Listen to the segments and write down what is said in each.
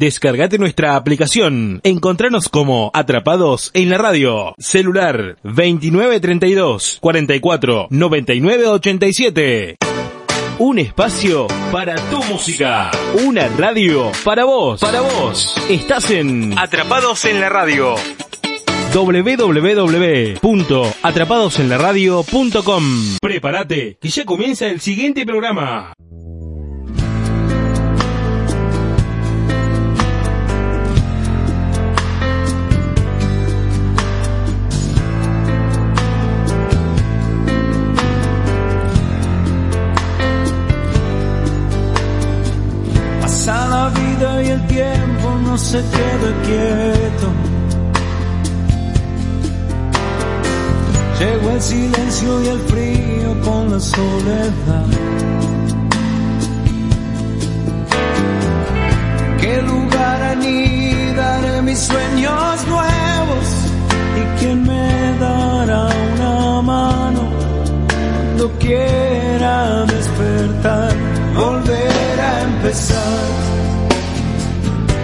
Descargate nuestra aplicación. Encontranos como Atrapados en la Radio. Celular 2932 44 99 87. Un espacio para tu música. Una radio para vos. Para vos. Estás en Atrapados en la Radio www.atrapadosenlaradio.com Prepárate, que ya comienza el siguiente programa. Se queda quieto. Llegó el silencio y el frío con la soledad. ¿Qué lugar anidaré mis sueños nuevos? ¿Y quién me dará una mano cuando quiera despertar? Volver a empezar.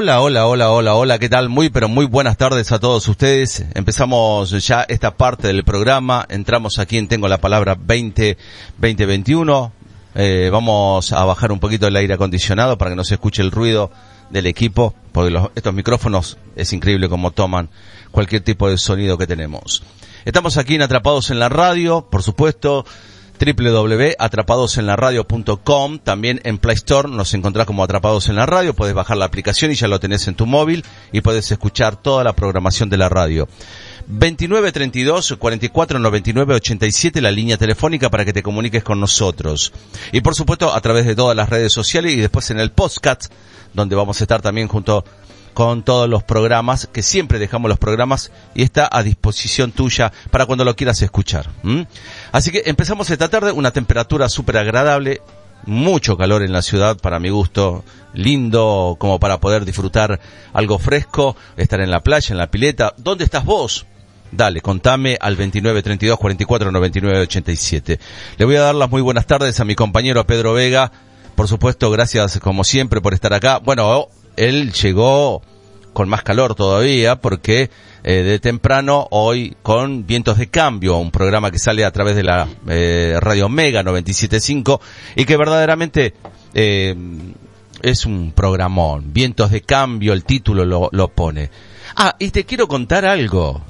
Hola, hola, hola, hola, hola, ¿qué tal? Muy, pero muy buenas tardes a todos ustedes. Empezamos ya esta parte del programa, entramos aquí en Tengo la Palabra 20, 2021. Eh, vamos a bajar un poquito el aire acondicionado para que no se escuche el ruido del equipo, porque los, estos micrófonos es increíble cómo toman cualquier tipo de sonido que tenemos. Estamos aquí en Atrapados en la Radio, por supuesto, www.atrapadosenlaradio.com. También en Play Store nos encontrás como Atrapados en la Radio. Puedes bajar la aplicación y ya lo tenés en tu móvil y puedes escuchar toda la programación de la radio. 29 32 44 99 87 la línea telefónica para que te comuniques con nosotros. Y por supuesto a través de todas las redes sociales y después en el podcast donde vamos a estar también junto con todos los programas, que siempre dejamos los programas y está a disposición tuya para cuando lo quieras escuchar. Así que empezamos esta tarde, una temperatura súper agradable, mucho calor en la ciudad para mi gusto, lindo como para poder disfrutar algo fresco, estar en la playa, en la pileta. ¿Dónde estás vos? Dale, contame al 29 32 44 99 87. Le voy a dar las muy buenas tardes a mi compañero Pedro Vega. Por supuesto, gracias como siempre por estar acá. Bueno, él llegó con más calor todavía porque eh, de temprano hoy con Vientos de Cambio, un programa que sale a través de la eh, Radio Mega 97.5 y que verdaderamente eh, es un programón. Vientos de Cambio, el título lo, lo pone. Ah, y te quiero contar algo.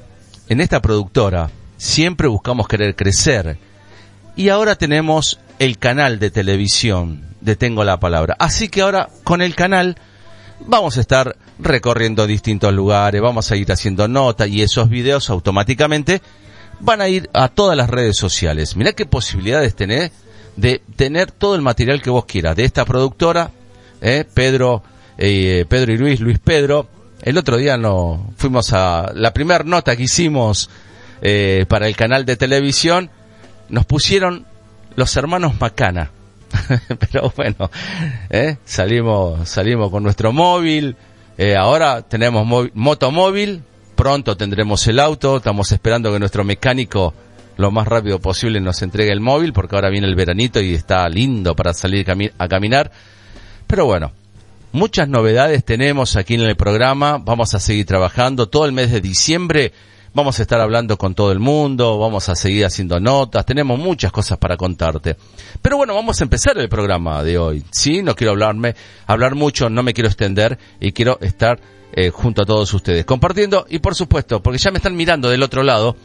En esta productora siempre buscamos querer crecer y ahora tenemos el canal de televisión de Tengo la Palabra. Así que ahora con el canal vamos a estar recorriendo distintos lugares, vamos a ir haciendo notas y esos videos automáticamente van a ir a todas las redes sociales. Mirá qué posibilidades tenés de tener todo el material que vos quieras de esta productora, eh, Pedro, eh, Pedro y Luis, Luis Pedro. El otro día no fuimos a la primera nota que hicimos eh, para el canal de televisión, nos pusieron los hermanos Macana. pero bueno, ¿eh? salimos, salimos con nuestro móvil, eh, ahora tenemos motomóvil, pronto tendremos el auto, estamos esperando que nuestro mecánico lo más rápido posible nos entregue el móvil, porque ahora viene el veranito y está lindo para salir a caminar. Pero bueno, muchas novedades tenemos aquí en el programa, vamos a seguir trabajando. Todo el mes de diciembre vamos a estar hablando con todo el mundo, vamos a seguir haciendo notas, tenemos muchas cosas para contarte. Pero bueno, vamos a empezar el programa de hoy. Sí, no quiero hablarme, hablar mucho, no me quiero extender y quiero estar eh, junto a todos ustedes, compartiendo y por supuesto, porque ya me están mirando del otro lado,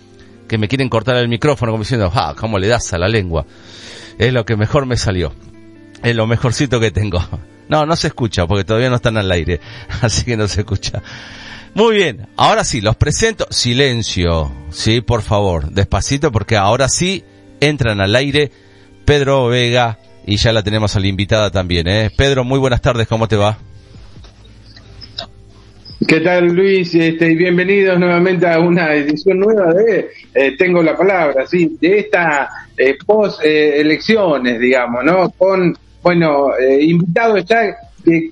que me quieren cortar el micrófono como diciendo, ah, cómo le das a la lengua. Es lo que mejor me salió. Es lo mejorcito que tengo. No, no se escucha porque todavía no están al aire, así que no se escucha. Muy bien, ahora sí, los presento. Silencio, sí, por favor, despacito, porque ahora sí entran al aire Pedro Vega y ya la tenemos a la invitada también, ¿eh? Pedro, muy buenas tardes, ¿cómo te va? ¿Qué tal Luis? Este, bienvenidos nuevamente a una edición nueva de eh, Tengo la Palabra, sí, de esta eh, post eh, digamos, ¿no? Con, bueno, eh, invitados ya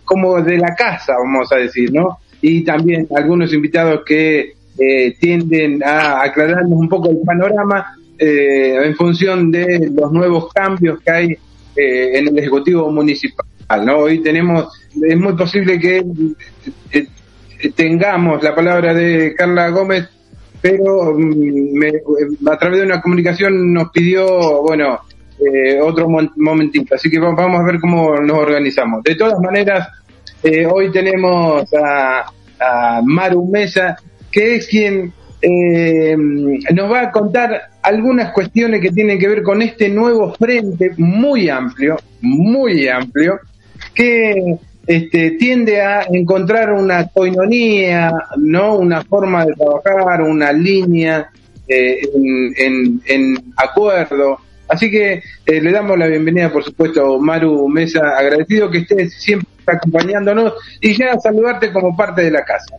como de la casa, vamos a decir, ¿no? Y también algunos invitados que eh, tienden a aclararnos un poco el panorama eh, en función de los nuevos cambios que hay eh, en el Ejecutivo Municipal, ¿no? Hoy tenemos, es muy posible que eh, tengamos la palabra de Carla Gómez, pero mm, me- a través de una comunicación nos pidió, bueno, eh, otro momentito. Así que va- vamos a ver cómo nos organizamos. De todas maneras, eh, hoy tenemos a, Maru Mesa, que es quien eh, nos va a contar algunas cuestiones que tienen que ver con este nuevo frente muy amplio, muy amplio, que este, tiende a encontrar una coinonía, ¿no? Una forma de trabajar, una línea eh, en, acuerdo. Así que le damos la bienvenida, por supuesto, Maru Mesa, agradecido que estés siempre acompañándonos y ya saludarte como parte de la casa.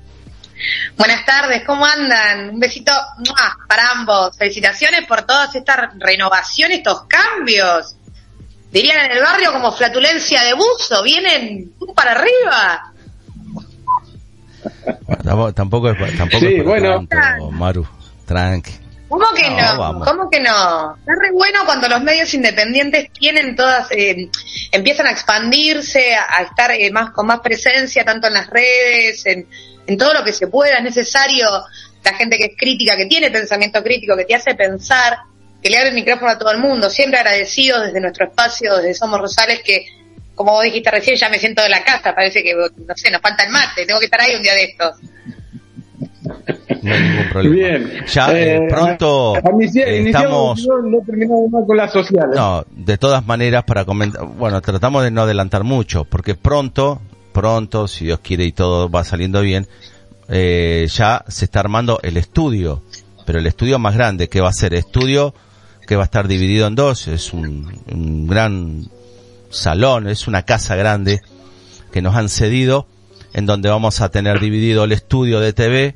Buenas tardes, ¿cómo andan? Un besito ¡mua! para ambos. Felicitaciones por todas estas renovaciones, estos cambios. Dirían en el barrio como flatulencia de buzo, vienen para arriba. Tampoco, tampoco es, tampoco Sí, es para bueno. tanto, Maru. Tranqui. ¿Cómo que No, no? ¿Cómo que no? Está re bueno cuando los medios independientes tienen todas, eh, empiezan a expandirse, a, a estar eh, más con más presencia, tanto en las redes, en, en todo lo que se pueda. Es necesario la gente que es crítica, que tiene pensamiento crítico, que te hace pensar, que le abre el micrófono a todo el mundo. Siempre agradecidos desde nuestro espacio, desde Somos Rosales, que como vos dijiste recién, ya me siento de la casa, parece que, no sé, nos falta el mate, tengo que estar ahí un día de estos. No hay ningún problema. Bien. Ya eh, Eh, pronto eh, estamos... no, no terminamos más con las sociales. No, de todas maneras, para comentar, bueno, tratamos de no adelantar mucho, porque pronto, pronto, si Dios quiere y todo va saliendo bien, eh, ya se está armando el estudio, pero el estudio más grande, que va a ser estudio que va a estar dividido en dos, es un, un gran salón, es una casa grande que nos han cedido, en donde vamos a tener dividido el estudio de TV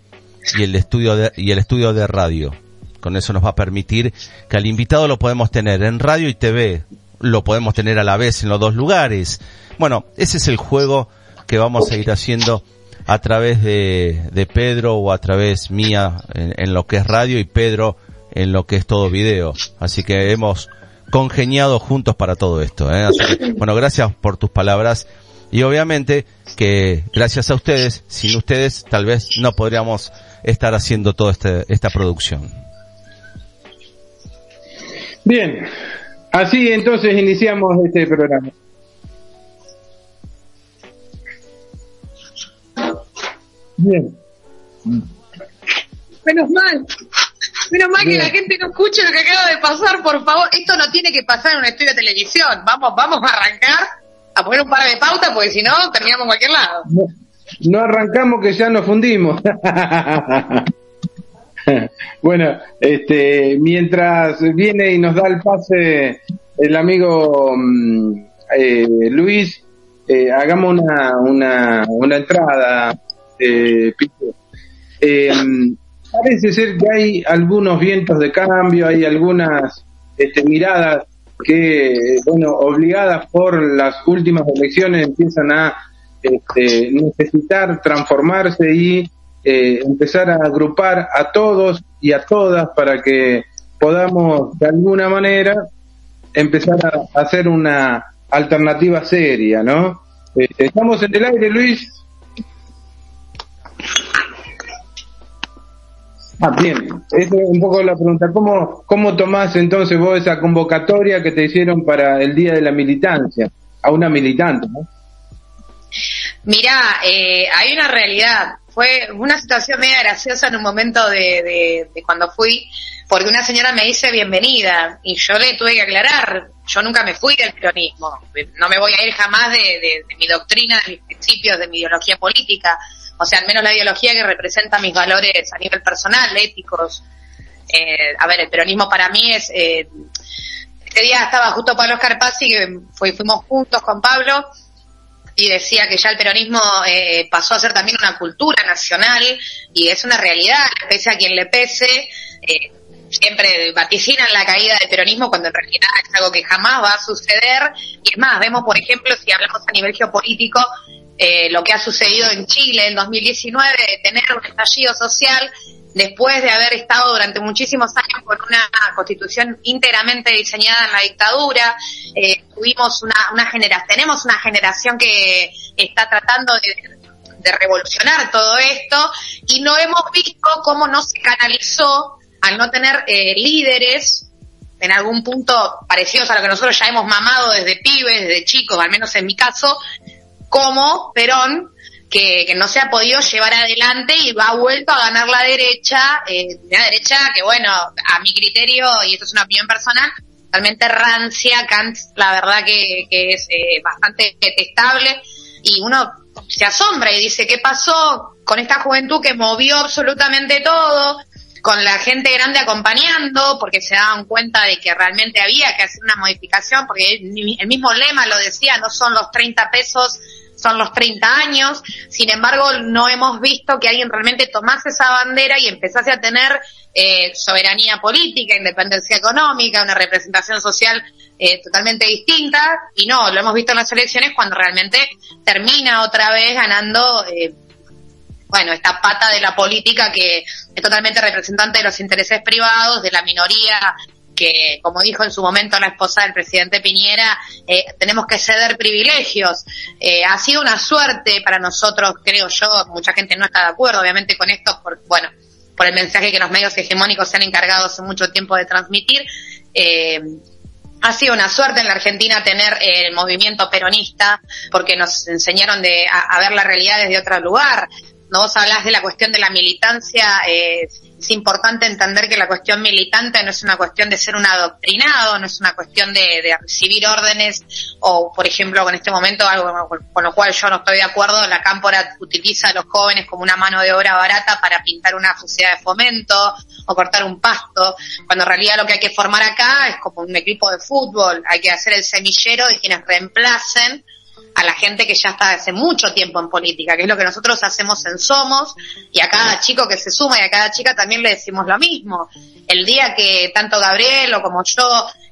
y el estudio de, y el estudio de radio. Con eso nos va a permitir que al invitado lo podemos tener en radio y TV, lo podemos tener a la vez en los dos lugares. Bueno, ese es el juego que vamos a ir haciendo a través de, de Pedro o a través mía en, lo que es radio y Pedro en lo que es todo video. Así que hemos congeniado juntos para todo esto. ¿eh? Bueno, gracias por tus palabras y obviamente que gracias a ustedes, sin ustedes tal vez no podríamos estar haciendo toda este, esta producción. Bien, así entonces iniciamos este programa. Bien, Menos mal. Menos mal que la gente no escuche lo que acaba de pasar, por favor. Esto no tiene que pasar en un estudio de televisión. Vamos, vamos a arrancar a poner un par de pautas porque si no terminamos en cualquier lado. no, arrancamos que ya nos fundimos. bueno, este, mientras viene y nos da el pase el amigo mm, eh, Luis, eh, hagamos una, una, una entrada, eh. Eh, parece ser que hay algunos vientos de cambio, hay algunas este, miradas que, bueno, obligadas por las últimas elecciones empiezan a este, necesitar transformarse y eh, empezar a agrupar a todos y a todas para que podamos de alguna manera empezar a hacer una alternativa seria, ¿no? Eh, estamos en el aire, Luis. Ah, bien. Es un poco la pregunta. ¿Cómo, ¿Cómo tomás entonces vos esa convocatoria que te hicieron para el Día de la Militancia? A una militante, ¿no? Mirá, eh, hay una realidad. Fue una situación media graciosa en un momento de, de- cuando fui, porque una señora me dice bienvenida y yo le tuve que aclarar, yo nunca me fui del peronismo, no me voy a ir jamás de mi doctrina, de mis principios, de mi ideología política, o sea, al menos la ideología que representa mis valores a nivel personal, éticos. Eh, a ver, el peronismo para mí es... Eh, este día estaba justo Pablo Scarpazzi, que fui- fuimos juntos con Pablo, y decía que ya el peronismo eh, pasó a ser también una cultura nacional y es una realidad, pese a quien le pese, eh, siempre vaticinan la caída del peronismo cuando en realidad es algo que jamás va a suceder. Y es más, vemos, por ejemplo, si hablamos a nivel geopolítico, eh, lo que ha sucedido en Chile en 2019, de tener un estallido social después de haber estado durante muchísimos años con una constitución íntegramente diseñada en la dictadura, eh, tuvimos una, una generación, tenemos una generación que está tratando de, de revolucionar todo esto y no hemos visto cómo no se canalizó al no tener eh, líderes en algún punto parecidos a lo que nosotros ya hemos mamado desde pibes, desde chicos, al menos en mi caso, como Perón, que, no se ha podido llevar adelante y va vuelto a ganar la derecha, eh, una derecha que bueno, a mi criterio, y esto es una opinión personal, realmente rancia, Kant, la verdad que, que es eh, bastante detestable, y uno se asombra y dice, ¿qué pasó con esta juventud que movió absolutamente todo? Con la gente grande acompañando, porque se daban cuenta de que realmente había que hacer una modificación, porque el mismo lema lo decía, no son los 30 pesos, son los 30 años. Sin embargo, no hemos visto que alguien realmente tomase esa bandera y empezase a tener eh, soberanía política, independencia económica, una representación social eh, totalmente distinta. Y no, lo hemos visto en las elecciones cuando realmente termina otra vez ganando. Eh, bueno, esta pata de la política que es totalmente representante de los intereses privados, de la minoría que, como dijo en su momento la esposa del presidente Piñera, eh, tenemos que ceder privilegios. Eh, ha sido una suerte para nosotros, creo yo, mucha gente no está de acuerdo, obviamente, con esto, por, bueno, por el mensaje que los medios hegemónicos se han encargado hace mucho tiempo de transmitir. Eh, ha sido una suerte en la Argentina tener el movimiento peronista porque nos enseñaron de, a, a ver la realidad desde otro lugar no vos hablas de la cuestión de la militancia, eh, es importante entender que la cuestión militante no es una cuestión de ser un adoctrinado, no es una cuestión de, de recibir órdenes o, por ejemplo, con este momento, algo con lo cual yo no estoy de acuerdo, la cámpora utiliza a los jóvenes como una mano de obra barata para pintar una sociedad de fomento o cortar un pasto, cuando en realidad lo que hay que formar acá es como un equipo de fútbol, hay que hacer el semillero de quienes reemplacen a la gente que ya está hace mucho tiempo en política, que es lo que nosotros hacemos en Somos, y a cada chico que se suma y a cada chica también le decimos lo mismo. El día que tanto Gabriel o como yo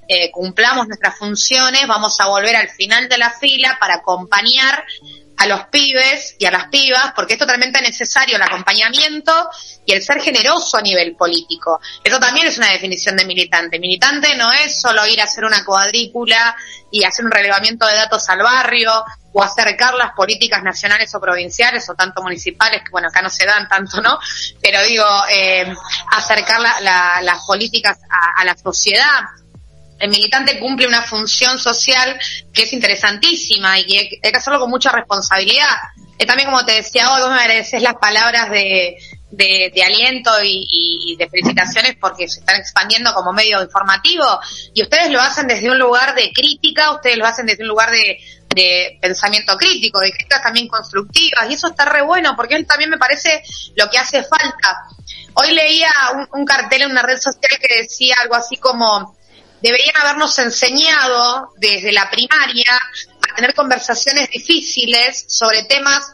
eh, cumplamos nuestras funciones, vamos a volver al final de la fila para acompañar a los pibes y a las pibas, porque es totalmente necesario el acompañamiento y el ser generoso a nivel político. Eso también es una definición de militante. Militante no es solo ir a hacer una cuadrícula y hacer un relevamiento de datos al barrio o acercar las políticas nacionales o provinciales o tanto municipales, que bueno, acá no se dan tanto, ¿no? Pero digo, eh, acercar la, la, las políticas a, a la sociedad el militante cumple una función social que es interesantísima y hay que hacerlo con mucha responsabilidad. Es también como te decía hoy, vos me agradeces las palabras de, de, de aliento y, y, de felicitaciones porque se están expandiendo como medio informativo y ustedes lo hacen desde un lugar de crítica, ustedes lo hacen desde un lugar de, de pensamiento crítico, de críticas también constructivas y eso está re bueno porque él también me parece lo que hace falta. Hoy leía un cartel en una red social que decía algo así como deberían habernos enseñado desde la primaria a tener conversaciones difíciles sobre temas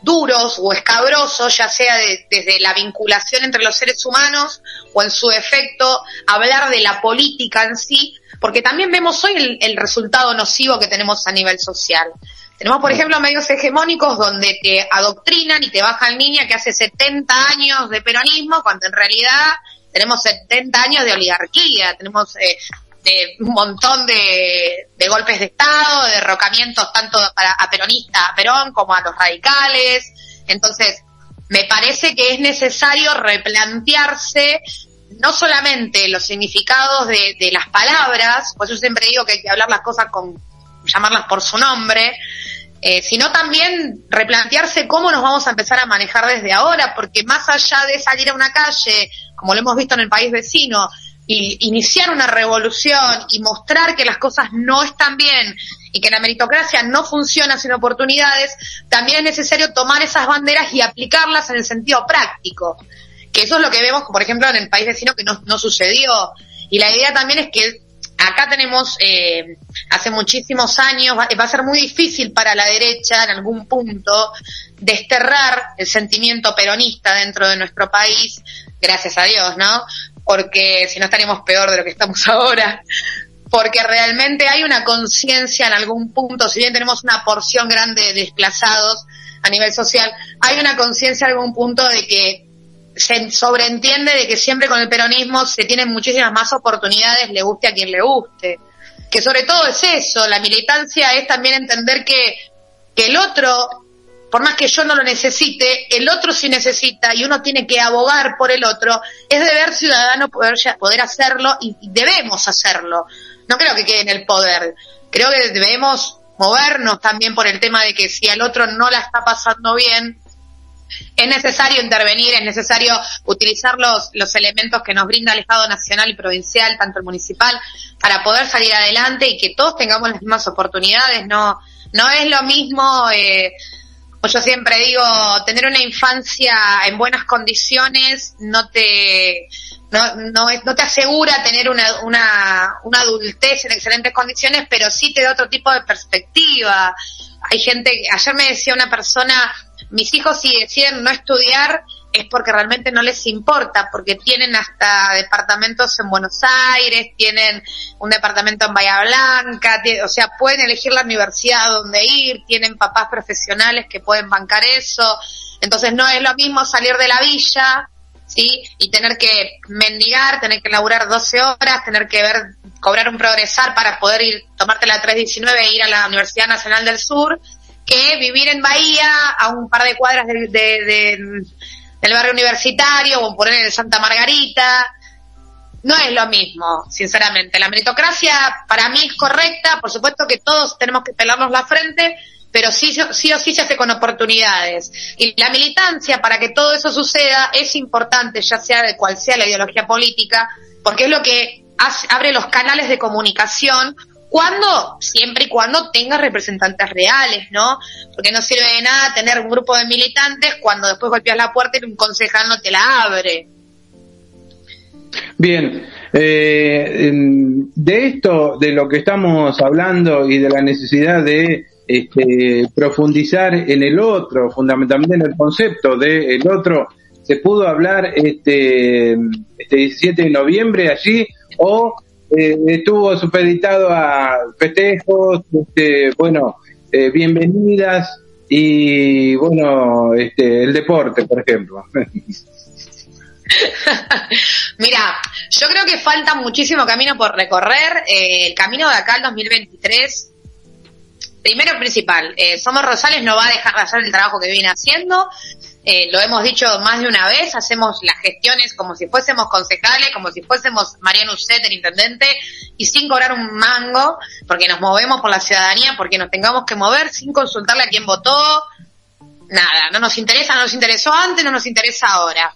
duros o escabrosos, ya sea de, desde la vinculación entre los seres humanos o en su efecto hablar de la política en sí, porque también vemos hoy el, resultado nocivo que tenemos a nivel social. Tenemos, por ejemplo, medios hegemónicos donde te adoctrinan y te bajan línea que hace 70 años de peronismo, cuando en realidad tenemos 70 años de oligarquía, tenemos eh, de un montón de, golpes de Estado, de derrocamientos tanto para, a peronista, a Perón, como a los radicales. Entonces, me parece que es necesario replantearse no solamente los significados de, de las palabras, por eso siempre digo que hay que hablar las cosas con, llamarlas por su nombre, eh, sino también replantearse cómo nos vamos a empezar a manejar desde ahora, porque más allá de salir a una calle, como lo hemos visto en el país vecino, y iniciar una revolución y mostrar que las cosas no están bien y que la meritocracia no funciona sin oportunidades, también es necesario tomar esas banderas y aplicarlas en el sentido práctico. Que eso es lo que vemos, por ejemplo, en el país vecino que no, no sucedió. Y la idea también es que acá tenemos, eh, hace muchísimos años, va, va a ser muy difícil para la derecha en algún punto desterrar el sentimiento peronista dentro de nuestro país, gracias a Dios, ¿no? Porque si no estaríamos peor de lo que estamos ahora porque realmente hay una conciencia en algún punto, si bien tenemos una porción grande de desplazados a nivel social, hay una conciencia en algún punto de que se sobreentiende de que siempre con el peronismo se tienen muchísimas más oportunidades, le guste a quien le guste. Que sobre todo es eso, la militancia es también entender que, que el otro, por más que yo no lo necesite, el otro sí necesita y uno tiene que abogar por el otro, es deber ciudadano poder, poder hacerlo y debemos hacerlo no creo que quede en el poder. Creo que debemos movernos también por el tema de que si al otro no la está pasando bien, es necesario intervenir, es necesario utilizar los, los elementos que nos brinda el Estado nacional y provincial, tanto el municipal, para poder salir adelante y que todos tengamos las mismas oportunidades. No, no es lo mismo, eh, como yo siempre digo, tener una infancia en buenas condiciones no te, no, no, no te asegura tener una, una, una adultez en excelentes condiciones, pero sí te da otro tipo de perspectiva. Hay gente, ayer me decía una persona, mis hijos si deciden no estudiar es porque realmente no les importa, porque tienen hasta departamentos en Buenos Aires, tienen un departamento en Bahía Blanca, o sea, pueden elegir la universidad donde ir, tienen papás profesionales que pueden bancar eso, entonces no es lo mismo salir de la villa ¿sí? Y tener que mendigar, tener que laburar 12 horas, tener que ver, cobrar un progresar para poder ir, tomarte la 319 e ir a la Universidad Nacional del Sur, que vivir en Bahía, a un par de cuadras de, del barrio universitario, o poner en Santa Margarita, no es lo mismo, sinceramente. La meritocracia para mí es correcta, por supuesto que todos tenemos que pelarnos la frente, pero sí, sí o sí se hace con oportunidades. Y la militancia, para que todo eso suceda, es importante, ya sea de cual sea la ideología política, porque es lo que abre los canales de comunicación cuando, siempre y cuando tengas representantes reales, ¿no? Porque no sirve de nada tener un grupo de militantes cuando después golpeas la puerta y un concejal no te la abre. Bien, eh, de esto, de lo que estamos hablando y de la necesidad de este, profundizar en el otro, fundamentalmente en el concepto de el otro, se pudo hablar este, este 17 de noviembre allí o eh, estuvo supeditado a festejos, este, bueno, eh, bienvenidas y bueno, este, el deporte, por ejemplo. Mira, yo creo que falta muchísimo camino por recorrer. Eh, el camino de acá al 2023 primero principal, eh, Somos Rosales no va a dejar de hacer el trabajo que viene haciendo, eh, lo hemos dicho más de una vez, hacemos las gestiones como si fuésemos concejales, como si fuésemos Mariano Uset, el intendente, y sin cobrar un mango, porque nos movemos por la ciudadanía, porque nos tengamos que mover sin consultarle a quién votó, nada, no nos interesa, no nos interesó antes, no nos interesa ahora.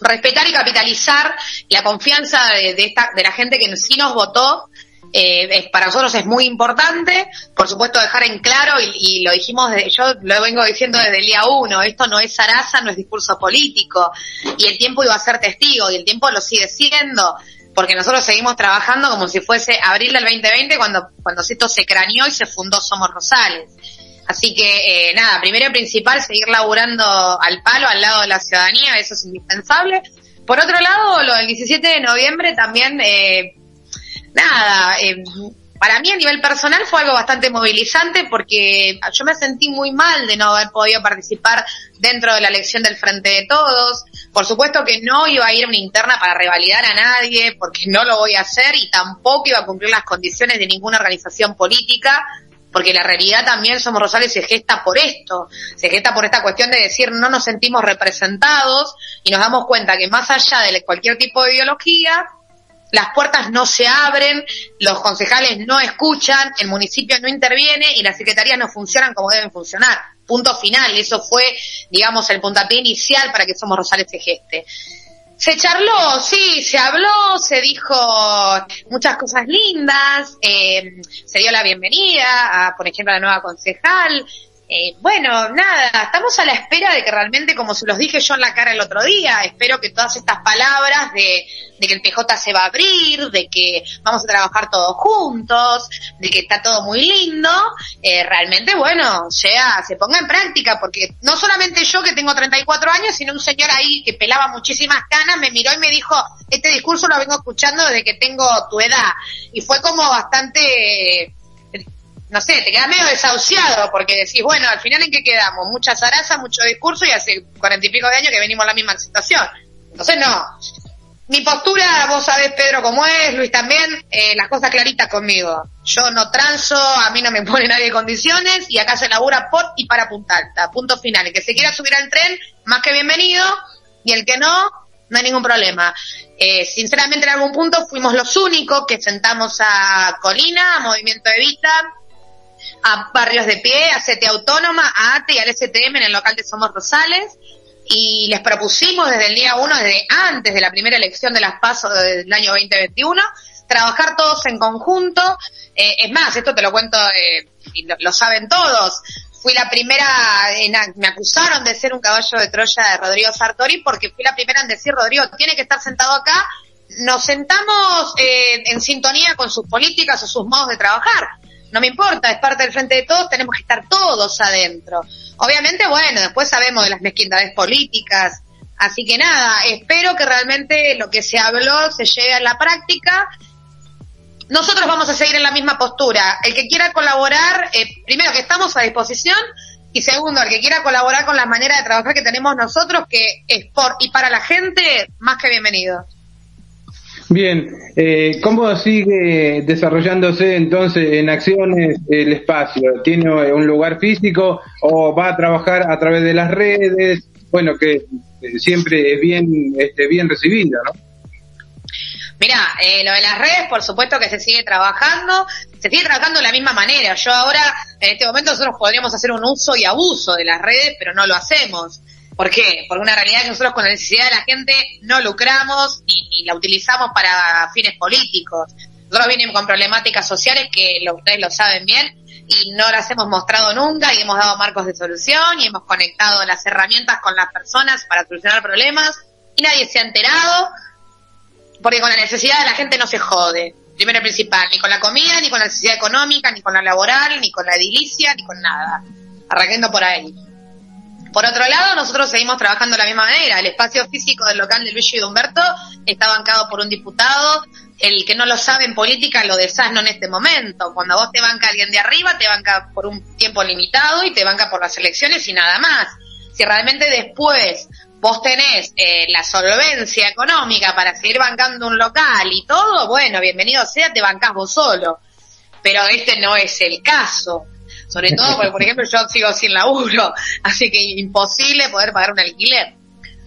Respetar y capitalizar la confianza de, de, esta, de la gente que sí nos votó eh, para nosotros es muy importante, por supuesto dejar en claro, y, lo dijimos, de, yo lo vengo diciendo desde el día uno, esto no es zaraza, no es discurso político, y el tiempo iba a ser testigo, y el tiempo lo sigue siendo, porque nosotros seguimos trabajando como si fuese abril del 2020 cuando, cuando esto se craneó y se fundó Somos Rosales. Así que, eh, nada, primero y principal, seguir laburando al palo, al lado de la ciudadanía, eso es indispensable. Por otro lado, lo del 17 de noviembre también eh, nada, eh, para mí a nivel personal fue algo bastante movilizante porque yo me sentí muy mal de no haber podido participar dentro de la elección del Frente de Todos. Por supuesto que no iba a ir a una interna para revalidar a nadie porque no lo voy a hacer y tampoco iba a cumplir las condiciones de ninguna organización política porque la realidad también Somos Rosales se gesta por esto, se gesta por esta cuestión de decir no nos sentimos representados y nos damos cuenta que más allá de cualquier tipo de ideología, las puertas no se abren, los concejales no escuchan, el municipio no interviene y las secretarías no funcionan como deben funcionar. Punto final. Eso fue, digamos, el puntapié inicial para que Somos Rosales se geste. Se charló, sí, se habló, se dijo muchas cosas lindas, eh, se dio la bienvenida a, por ejemplo, a la nueva concejal. Eh, bueno, nada, estamos a la espera de que realmente, como se los dije yo en la cara el otro día, espero que todas estas palabras de, de que el PJ se va a abrir, de que vamos a trabajar todos juntos, de que está todo muy lindo, eh, realmente, bueno, sea, se ponga en práctica, porque no solamente yo que tengo 34 años, sino un señor ahí que pelaba muchísimas canas, me miró y me dijo, este discurso lo vengo escuchando desde que tengo tu edad. Y fue como bastante no sé, te quedas medio desahuciado porque decís, bueno, al final en qué quedamos, mucha zaraza, mucho discurso y hace cuarenta y pico de años que venimos en la misma situación. Entonces no. Mi postura, vos sabés Pedro cómo es, Luis también, eh, las cosas claritas conmigo. Yo no transo, a mí no me pone nadie condiciones y acá se labura por y para Punta Alta. Punto final. El que se quiera subir al tren, más que bienvenido, y el que no, no hay ningún problema. Eh, sinceramente en algún punto fuimos los únicos que sentamos a Colina, a Movimiento Evita, a Barrios de Pie, a CT Autónoma, a ATE y al STM en el local de Somos Rosales y les propusimos desde el día uno, desde antes de la primera elección de las PASO del año 2021, trabajar todos en conjunto. Eh, es más, esto te lo cuento eh, y lo, lo, saben todos. Fui la primera, en, me acusaron de ser un caballo de Troya de Rodrigo Sartori porque fui la primera en decir, Rodrigo, tiene que estar sentado acá. Nos sentamos eh, en sintonía con sus políticas o sus modos de trabajar no me importa, es parte del frente de todos, tenemos que estar todos adentro. Obviamente, bueno, después sabemos de las mezquindades políticas, así que nada, espero que realmente lo que se habló se lleve a la práctica. Nosotros vamos a seguir en la misma postura. El que quiera colaborar, eh, primero que estamos a disposición y segundo, el que quiera colaborar con la manera de trabajar que tenemos nosotros, que es por y para la gente, más que bienvenido. Bien, eh, ¿cómo sigue desarrollándose entonces en acciones el espacio? ¿Tiene un lugar físico o va a trabajar a través de las redes? Bueno, que eh, siempre es bien, este, bien recibida, ¿no? Mira, eh, lo de las redes, por supuesto que se sigue trabajando, se sigue trabajando de la misma manera. Yo ahora, en este momento, nosotros podríamos hacer un uso y abuso de las redes, pero no lo hacemos. ¿Por qué? Porque una realidad que nosotros con la necesidad de la gente no lucramos ni, ni la utilizamos para fines políticos. Nosotros venimos con problemáticas sociales que ustedes lo saben bien y no las hemos mostrado nunca y hemos dado marcos de solución y hemos conectado las herramientas con las personas para solucionar problemas y nadie se ha enterado porque con la necesidad de la gente no se jode. Primero y principal, ni con la comida, ni con la necesidad económica, ni con la laboral, ni con la edilicia, ni con nada. Arranquendo por ahí. Por otro lado, nosotros seguimos trabajando de la misma manera. El espacio físico del local de Luigi y de Humberto está bancado por un diputado. El que no lo sabe en política lo desasno en este momento. Cuando vos te banca alguien de arriba, te banca por un tiempo limitado y te banca por las elecciones y nada más. Si realmente después vos tenés eh, la solvencia económica para seguir bancando un local y todo, bueno, bienvenido sea, te bancás vos solo. Pero este no es el caso sobre todo porque, por ejemplo, yo sigo sin laburo, así que imposible poder pagar un alquiler.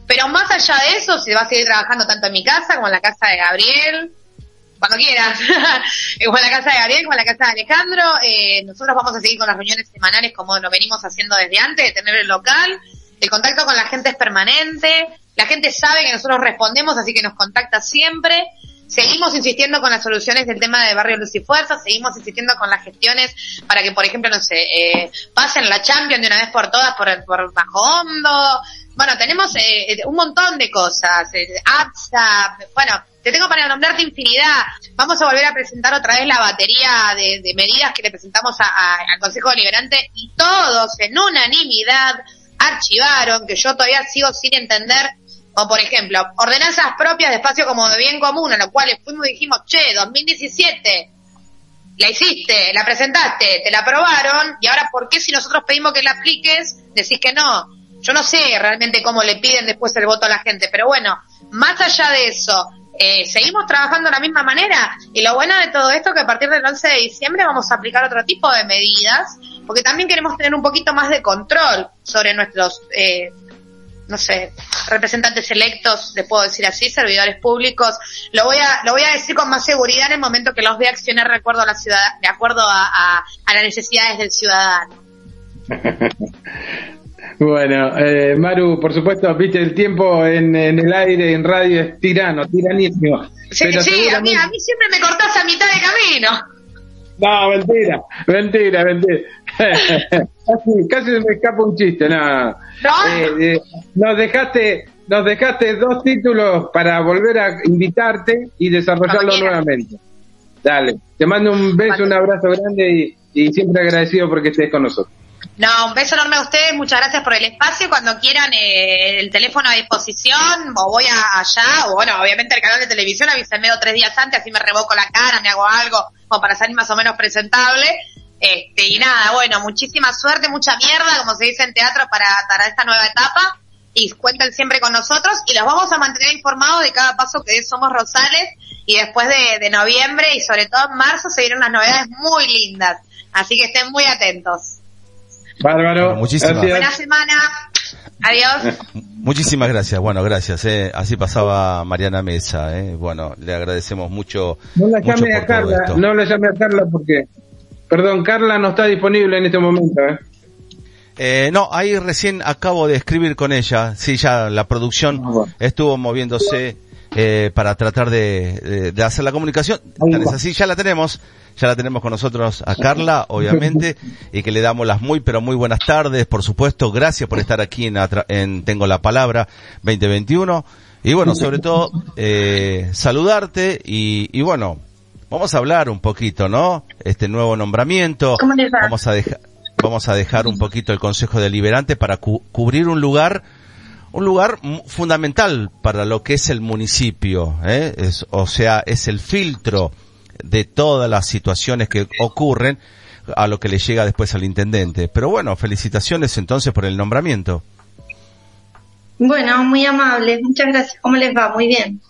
Pero más allá de eso, se va a seguir trabajando tanto en mi casa como en la casa de Gabriel, cuando quieras, como en la casa de Gabriel, como en la casa de Alejandro. Eh, nosotros vamos a seguir con las reuniones semanales como lo venimos haciendo desde antes, de tener el local. El contacto con la gente es permanente. La gente sabe que nosotros respondemos, así que nos contacta siempre. Seguimos insistiendo con las soluciones del tema de Barrio Luz y Fuerza, seguimos insistiendo con las gestiones para que, por ejemplo, no sé, eh, pasen la Champions de una vez por todas por, por Bajo Hondo. Bueno, tenemos eh, un montón de cosas, eh, WhatsApp, bueno, te tengo para nombrarte infinidad. Vamos a volver a presentar otra vez la batería de, medidas que le presentamos a, al Consejo Deliberante y todos en unanimidad archivaron, que yo todavía sigo sin entender o por ejemplo, ordenanzas propias de espacio como de bien común, a lo cual fuimos y dijimos, che, 2017, la hiciste, la presentaste, te la aprobaron, y ahora ¿por qué si nosotros pedimos que la apliques, decís que no? Yo no sé realmente cómo le piden después el voto a la gente, pero bueno, más allá de eso, eh, seguimos trabajando de la misma manera, y lo bueno de todo esto es que a partir del 11 de diciembre vamos a aplicar otro tipo de medidas, porque también queremos tener un poquito más de control sobre nuestros eh, no sé, representantes electos, le puedo decir así, servidores públicos, lo voy a, lo voy a decir con más seguridad en el momento que los vea accionar de acuerdo a la ciudad, de acuerdo a, a, a las necesidades del ciudadano. Bueno, eh, Maru, por supuesto, viste el tiempo en, en, el aire, en radio, es tirano, tiranísimo. Sí, Pero sí, seguramente... a, mí, a mí siempre me cortás a mitad de camino. No, mentira, mentira, mentira. Casi, casi se me escapa un chiste, no. No. Eh, eh, nos dejaste, nos dejaste dos títulos para volver a invitarte y desarrollarlo nuevamente. Dale, te mando un beso, un abrazo grande y, y siempre agradecido porque estés con nosotros. No, un beso enorme a ustedes, muchas gracias por el espacio. Cuando quieran eh, el teléfono a disposición, o voy a allá, o bueno, obviamente el canal de televisión, avísenme dos tres días antes, así me revoco la cara, me hago algo, como para salir más o menos presentable. Este, y nada, bueno, muchísima suerte, mucha mierda, como se dice en teatro, para, para esta nueva etapa. Y cuenten siempre con nosotros y los vamos a mantener informados de cada paso que Somos Rosales. Y después de, de noviembre y sobre todo en marzo se vienen unas novedades muy lindas. Así que estén muy atentos. Bárbaro. Bueno, muchísimas. gracias. Buena semana. Adiós. Muchísimas gracias. Bueno, gracias. Eh. Así pasaba Mariana Mesa. Eh. Bueno, le agradecemos mucho. No la llame a Carla, no la llame a Carla porque, perdón, Carla no está disponible en este momento. ¿eh? Eh, no, ahí recién acabo de escribir con ella. Sí, ya la producción Ah, estuvo moviéndose eh, para tratar de, de- de hacer la comunicación. Tan es así, ya la tenemos. Ya la tenemos con nosotros a Carla, obviamente, y que le damos las muy, pero muy buenas tardes, por supuesto. Gracias por estar aquí en, en Tengo la Palabra 2021. Y bueno, sobre todo, eh, saludarte y, y bueno, vamos a hablar un poquito, ¿no? Este nuevo nombramiento. ¿Cómo les va? Vamos a dejar, vamos a dejar un poquito el Consejo Deliberante para cu- cubrir un lugar, un lugar fundamental para lo que es el municipio, ¿eh? Es- o sea, es el filtro de todas las situaciones que ocurren a lo que le llega después al intendente. Pero bueno, felicitaciones entonces por el nombramiento. Bueno, muy amable, muchas gracias. ¿Cómo les va? Muy bien.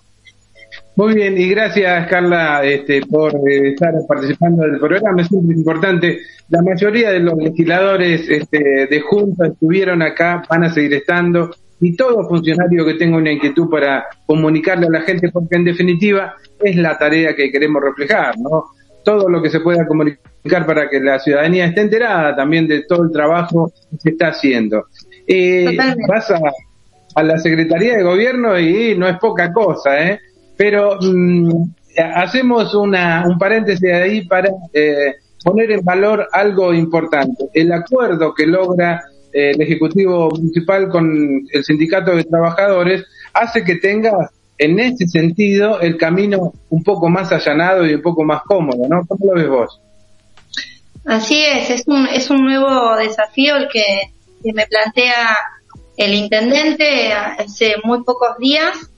Muy bien, y gracias Carla este, por eh, estar participando del programa, siempre es importante. La mayoría de los legisladores este, de Junta estuvieron acá, van a seguir estando, y todo funcionario que tenga una inquietud para comunicarle a la gente, porque en definitiva es la tarea que queremos reflejar, ¿no? Todo lo que se pueda comunicar para que la ciudadanía esté enterada también de todo el trabajo que se está haciendo. Eh, vas a, a la Secretaría de Gobierno y no es poca cosa, ¿eh? Pero mm, hacemos una, un paréntesis ahí para eh, poner en valor algo importante. El acuerdo que logra eh, el Ejecutivo Municipal con el Sindicato de Trabajadores hace que tenga en ese sentido el camino un poco más allanado y un poco más cómodo, ¿no? ¿Cómo lo ves vos? Así es, es un, es un nuevo desafío el que, que me plantea el intendente hace muy pocos días,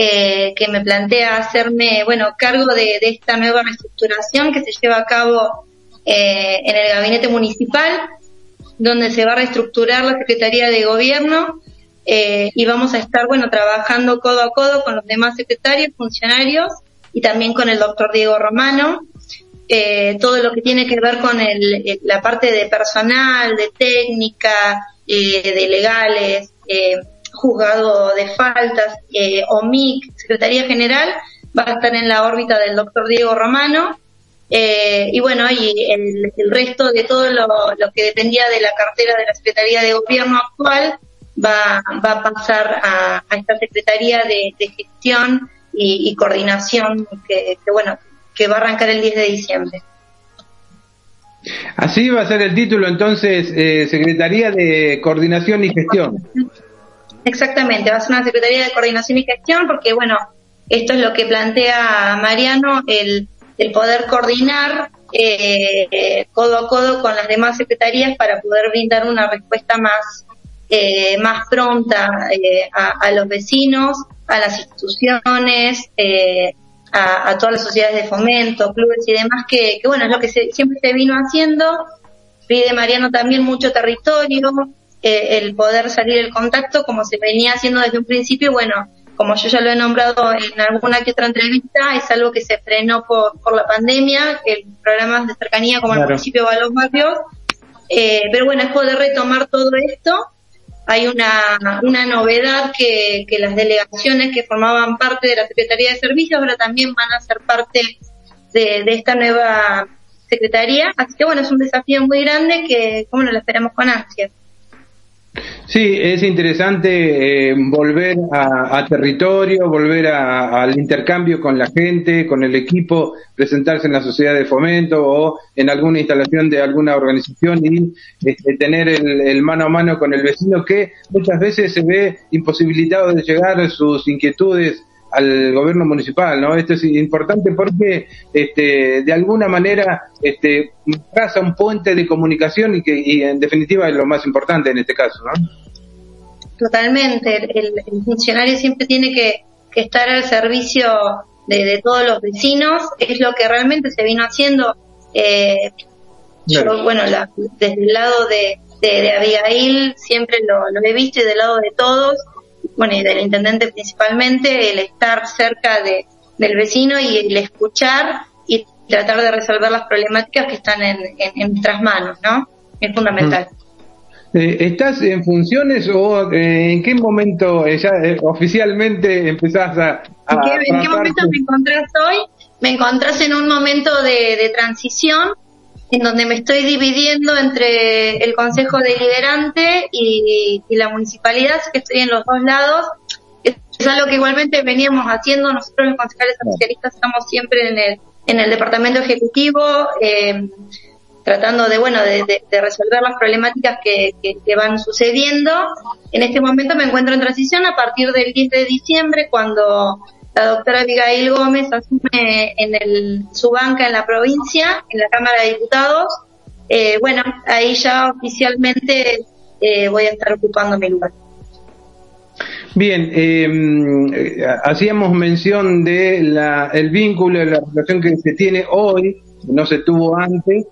eh, que me plantea hacerme, bueno, cargo de, esta nueva reestructuración que se lleva a cabo eh, en el gabinete municipal, donde se va a reestructurar la Secretaría de Gobierno eh, y vamos a estar, bueno, trabajando codo a codo con los demás secretarios, funcionarios y también con el doctor Diego Romano, eh, todo lo que tiene que ver con el- la parte de personal, de técnica, eh, de legales, eh, juzgado de faltas, eh, OMIC, Secretaría General, va a estar en la órbita del doctor Diego Romano. Eh, y bueno, y el, el resto de todo lo, lo que dependía de la cartera de la Secretaría de Gobierno actual va, va a pasar a, a esta Secretaría de, de Gestión y, y Coordinación que, que, bueno, que va a arrancar el 10 de diciembre. Así va a ser el título entonces, eh, Secretaría de Coordinación y Gestión. Exactamente, va a ser una Secretaría de Coordinación y Gestión porque, bueno, esto es lo que plantea Mariano, el, poder coordinar eh, codo a codo con las demás secretarías para poder brindar una respuesta más, eh, más pronta eh, a, los vecinos, a las instituciones, eh, a, todas las sociedades de fomento, clubes y demás, que, que bueno, es lo que se- siempre se vino haciendo. Pide Mariano también mucho territorio, eh, el poder salir el contacto como se venía haciendo desde un principio, bueno, como yo ya lo he nombrado en alguna que otra entrevista, es algo que se frenó por, por la pandemia, el programas de cercanía como el Claro. municipio va a los barrios, eh, pero bueno, es poder retomar todo esto. Hay una, una novedad que, que las delegaciones que formaban parte de la Secretaría de Servicios ahora también van a ser parte de, de esta nueva Secretaría. Así que bueno, es un desafío muy grande que, como no lo esperamos con ansias. Sí, es interesante eh, volver a, a territorio, volver a- al intercambio con la gente, con el equipo, presentarse en la sociedad de fomento o en alguna instalación de alguna organización y este, tener el, el mano a mano con el vecino que muchas veces se ve imposibilitado de llegar sus inquietudes al gobierno municipal, ¿no? Esto es importante porque, este, de alguna manera, este, traza un puente de comunicación y que, y en definitiva es lo más importante en este caso, ¿no? Totalmente, el, funcionario siempre tiene que, que estar al servicio de, de todos los vecinos, es lo que realmente se vino haciendo. Eh, Claro. Yo, bueno, la- desde el lado de, de, de Abigail siempre lo, lo he visto y del lado de todos, bueno, y del intendente principalmente, el estar cerca de, del vecino y el escuchar y tratar de resolver las problemáticas que están en, en, en nuestras manos, ¿no? Es fundamental. Eh, ¿Estás en funciones o eh, en qué momento eh, ya oficialmente empezás a... a ¿En qué, en qué trazar momento me encontrás hoy? Me encontrás en un momento de, de transición en donde me estoy dividiendo entre el Consejo Deliberante y, y la municipalidad, así que estoy en los dos lados. Es algo que igualmente veníamos haciendo, nosotros los concejales socialistas estamos siempre en el, en el departamento ejecutivo, eh, tratando de, bueno, de, de- de resolver las problemáticas que, que- que van sucediendo. En este momento me encuentro en transición a partir del 10 de diciembre, cuando la doctora Abigail Gómez asume en el, su banca en la provincia, en la Cámara de Diputados. Eh, bueno, ahí ya oficialmente eh, voy a estar ocupando mi lugar. Bien, eh, eh, hacíamos mención de la, el vínculo, de la relación que se tiene hoy, no se tuvo antes,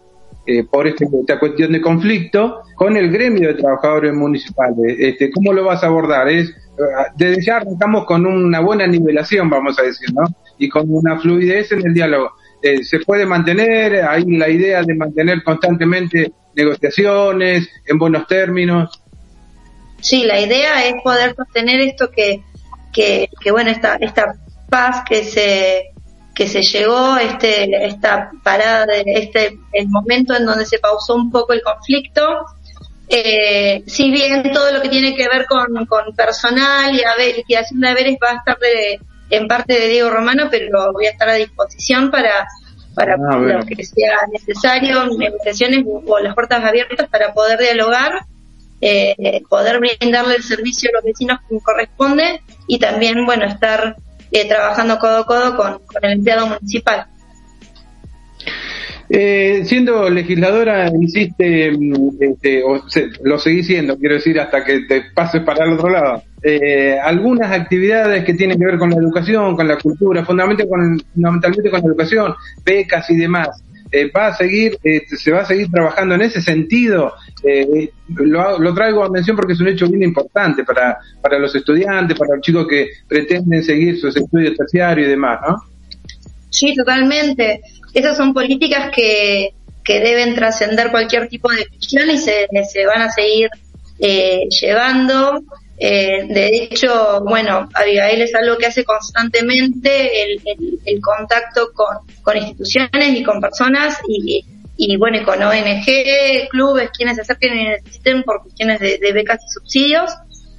eh, por este- esta cuestión de conflicto, con el gremio de trabajadores municipales. Este, ¿Cómo lo vas a abordar? Es, eh, desde ya arrancamos con una buena nivelación, vamos a decir, ¿no? Y con una fluidez en el diálogo. Eh, se puede mantener, hay la idea de mantener constantemente negociaciones en buenos términos. Sí, la idea es poder sostener esto que, que, que bueno, esta, esta paz que se, que se llegó, este, esta parada, de este, el momento en donde se pausó un poco el conflicto. Eh, si bien todo lo que tiene que ver con, con personal y haber, liquidación de haberes va a estar de- en parte de Diego Romano, pero voy a estar a disposición para, para Ah, bueno. lo que sea necesario, negociaciones o, las puertas abiertas para poder dialogar eh, poder brindarle el servicio a los vecinos como corresponde y también, bueno, estar eh, trabajando codo a codo con, el empleado municipal. Eh, siendo legisladora, hiciste, mm, este, o se- lo seguís siendo, quiero decir, hasta que te pases para el otro lado, eh, algunas actividades que tienen que ver con la educación, con la cultura, fundamentalmente con, fundamentalmente con la educación, becas y demás. Eh, ¿Va a seguir, eh, se va a seguir trabajando en ese sentido? Eh, lo, lo traigo a mención porque es un hecho bien importante para, para los estudiantes, para los chicos que pretenden seguir sus estudios terciarios y demás, ¿no? Sí, totalmente. Esas son políticas que, que deben trascender cualquier tipo de cuestión y se, se van a seguir eh, llevando. Eh, de hecho, bueno, Abigail es algo que hace constantemente el, el- contacto con, con instituciones y con personas y, y bueno, con ONG, clubes, quienes se acerquen y necesiten por cuestiones de, de becas y subsidios.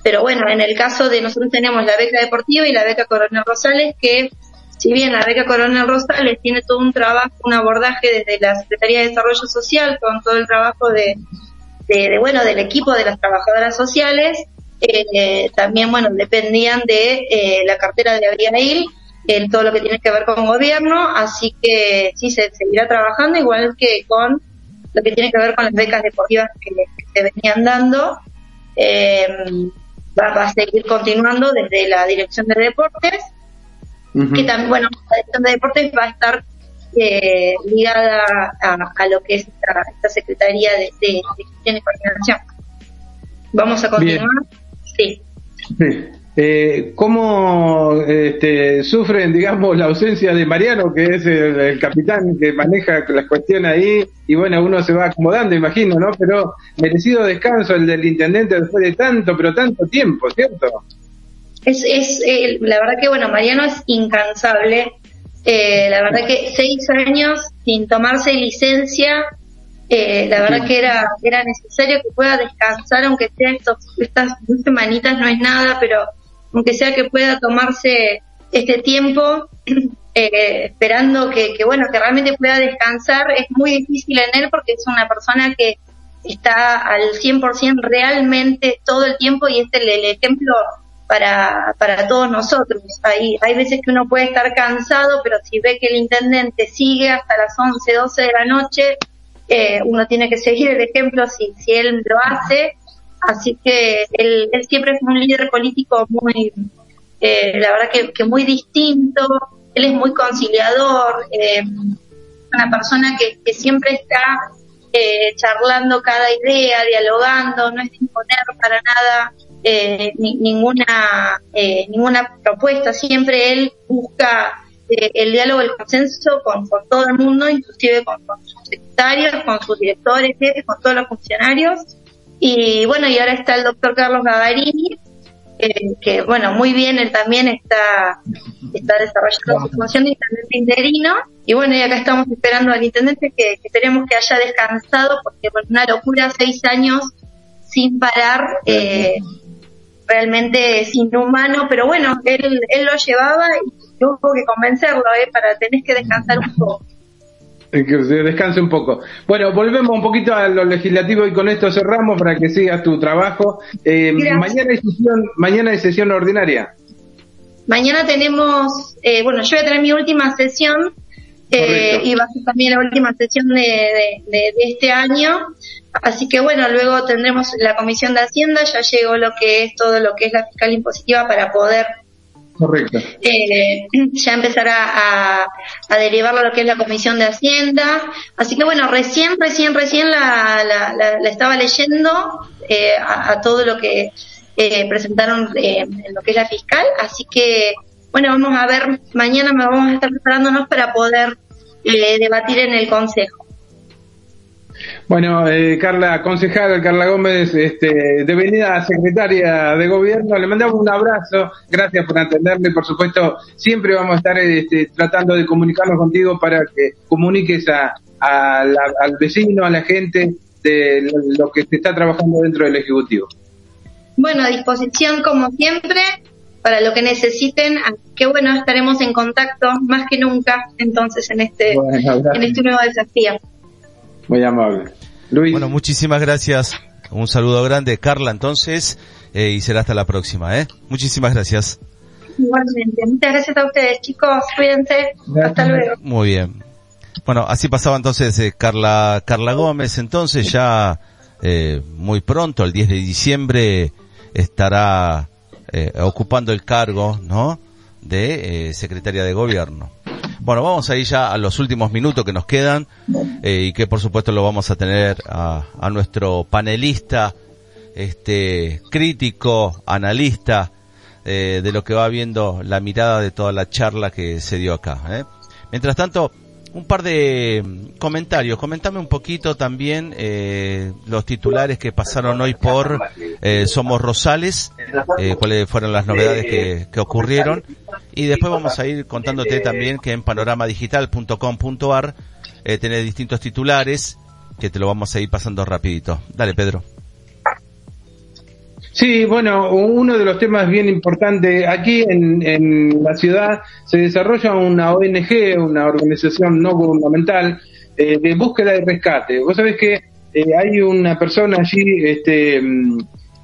Pero bueno, en el caso de nosotros tenemos la beca deportiva y la beca Coronel Rosales, que si bien la beca Coronel Rosales tiene todo un trabajo, un abordaje desde la Secretaría de Desarrollo Social con todo el trabajo de, de, de, bueno, del equipo de las trabajadoras sociales, eh, también, bueno, dependían de eh, la cartera de Abigail, en todo lo que tiene que ver con gobierno, así que sí se seguirá trabajando, igual que con lo que tiene que ver con las becas deportivas que, se venían dando. Eh, va, va a seguir continuando desde la Dirección de Deportes, que también, bueno, la Dirección de Deportes va a estar eh, ligada a, a lo que es esta, esta Secretaría de, de, de Gestión y Coordinación. Vamos a continuar. Sí. Sí. Eh, ¿Cómo este, sufren, digamos, la ausencia de Mariano, que es el, el capitán que maneja las cuestiones ahí? Y bueno, uno se va acomodando, imagino, ¿no? Pero merecido descanso el del intendente después de tanto, pero tanto tiempo, ¿cierto? Es, es eh, la verdad que, bueno, Mariano es incansable. Eh, la verdad que seis años sin tomarse licencia Eh, la verdad que era, era necesario que pueda descansar, aunque sea estos, estas dos semanitas no es nada, pero aunque sea que pueda tomarse este tiempo eh, esperando que, que, bueno, que realmente pueda descansar, es muy difícil en él porque es una persona que está al 100% realmente todo el tiempo y este es el, ejemplo para, para todos nosotros. Hay, hay veces que uno puede estar cansado, pero si ve que el intendente sigue hasta las 11, 12 de la noche, eh, uno tiene que seguir el ejemplo si, si él lo hace. Así que él, siempre es un líder político muy, eh, la verdad que, que, muy distinto. Él es muy conciliador, eh, una persona que, siempre está eh, charlando cada idea, dialogando, no es de imponer para nada ni, ninguna ninguna propuesta. Siempre él busca eh, el diálogo, el consenso con, todo el mundo, inclusive con, sus secretarios, con sus directores, con todos los funcionarios. Y bueno, y ahora está el doctor Carlos Gavarini, eh, que bueno, muy bien, él también está, está desarrollando su función de intendente interino. Y bueno, y acá estamos esperando al intendente que, que esperemos que haya descansado, porque una locura, seis años sin parar, eh, realmente es inhumano, pero bueno, él, él lo llevaba y tuvo que convencerlo, eh, para tenés que descansar un poco que se descanse un poco. Bueno, volvemos un poquito a lo legislativo y con esto cerramos para que sigas tu trabajo. Eh, mañana hay sesión, mañana hay sesión ordinaria. Mañana tenemos, eh, bueno, yo voy a tener mi última sesión eh, y va a ser también la última sesión de, de, de, de, este año. Así que bueno, luego tendremos la Comisión de Hacienda, ya llegó lo que es todo lo que es la fiscal impositiva para poder Correcto. Eh, ya empezará a, a, derivarlo a lo que es la Comisión de Hacienda. Así que bueno, recién, recién, recién la, la, la, la estaba leyendo eh, a, a, todo lo que eh, presentaron eh, en lo que es la fiscal. Así que bueno, vamos a ver, mañana vamos a estar preparándonos para poder eh, debatir en el Consejo. Bueno, eh, Carla, concejal Carla Gómez, este, devenida secretaria de gobierno, le mandamos un abrazo, gracias por atenderme, por supuesto, siempre vamos a estar este, tratando de comunicarnos contigo para que comuniques a, a la, al vecino, a la gente, de lo que se está trabajando dentro del Ejecutivo. Bueno, a disposición como siempre, para lo que necesiten, qué bueno, estaremos en contacto más que nunca, entonces, en este, bueno, en este nuevo desafío. Muy amable. Luis. Bueno, muchísimas gracias. Un saludo grande, Carla, entonces, eh, y será hasta la próxima, ¿eh? Muchísimas gracias. Igualmente. Muchas gracias a ustedes, chicos. Cuídense. Gracias. Hasta luego. Muy bien. Bueno, así pasaba entonces eh, Carla, Carla Gómez, entonces ya eh, muy pronto, el 10 de diciembre, estará eh, ocupando el cargo, ¿no? De secretaria de gobierno. Bueno, vamos ahí ya a los últimos minutos que nos quedan eh, y que por supuesto lo vamos a tener a, a, nuestro panelista, este crítico, analista eh, de lo que va viendo la mirada de toda la charla que se dio acá. ¿eh? Mientras tanto, un par de comentarios. Comentame un poquito también eh, los titulares que pasaron hoy por eh, Somos Rosales, eh, cuáles fueron las novedades que, ocurrieron. Y después vamos a ir contándote también que en panoramadigital.com.ar eh, tenés distintos titulares que te lo vamos a ir pasando rapidito. Dale, Pedro. Sí, bueno, uno de los temas bien importantes, aquí en, en la ciudad se desarrolla una ONG, una organización no gubernamental, eh, de búsqueda y rescate. Vos sabés que eh, hay una persona allí, este,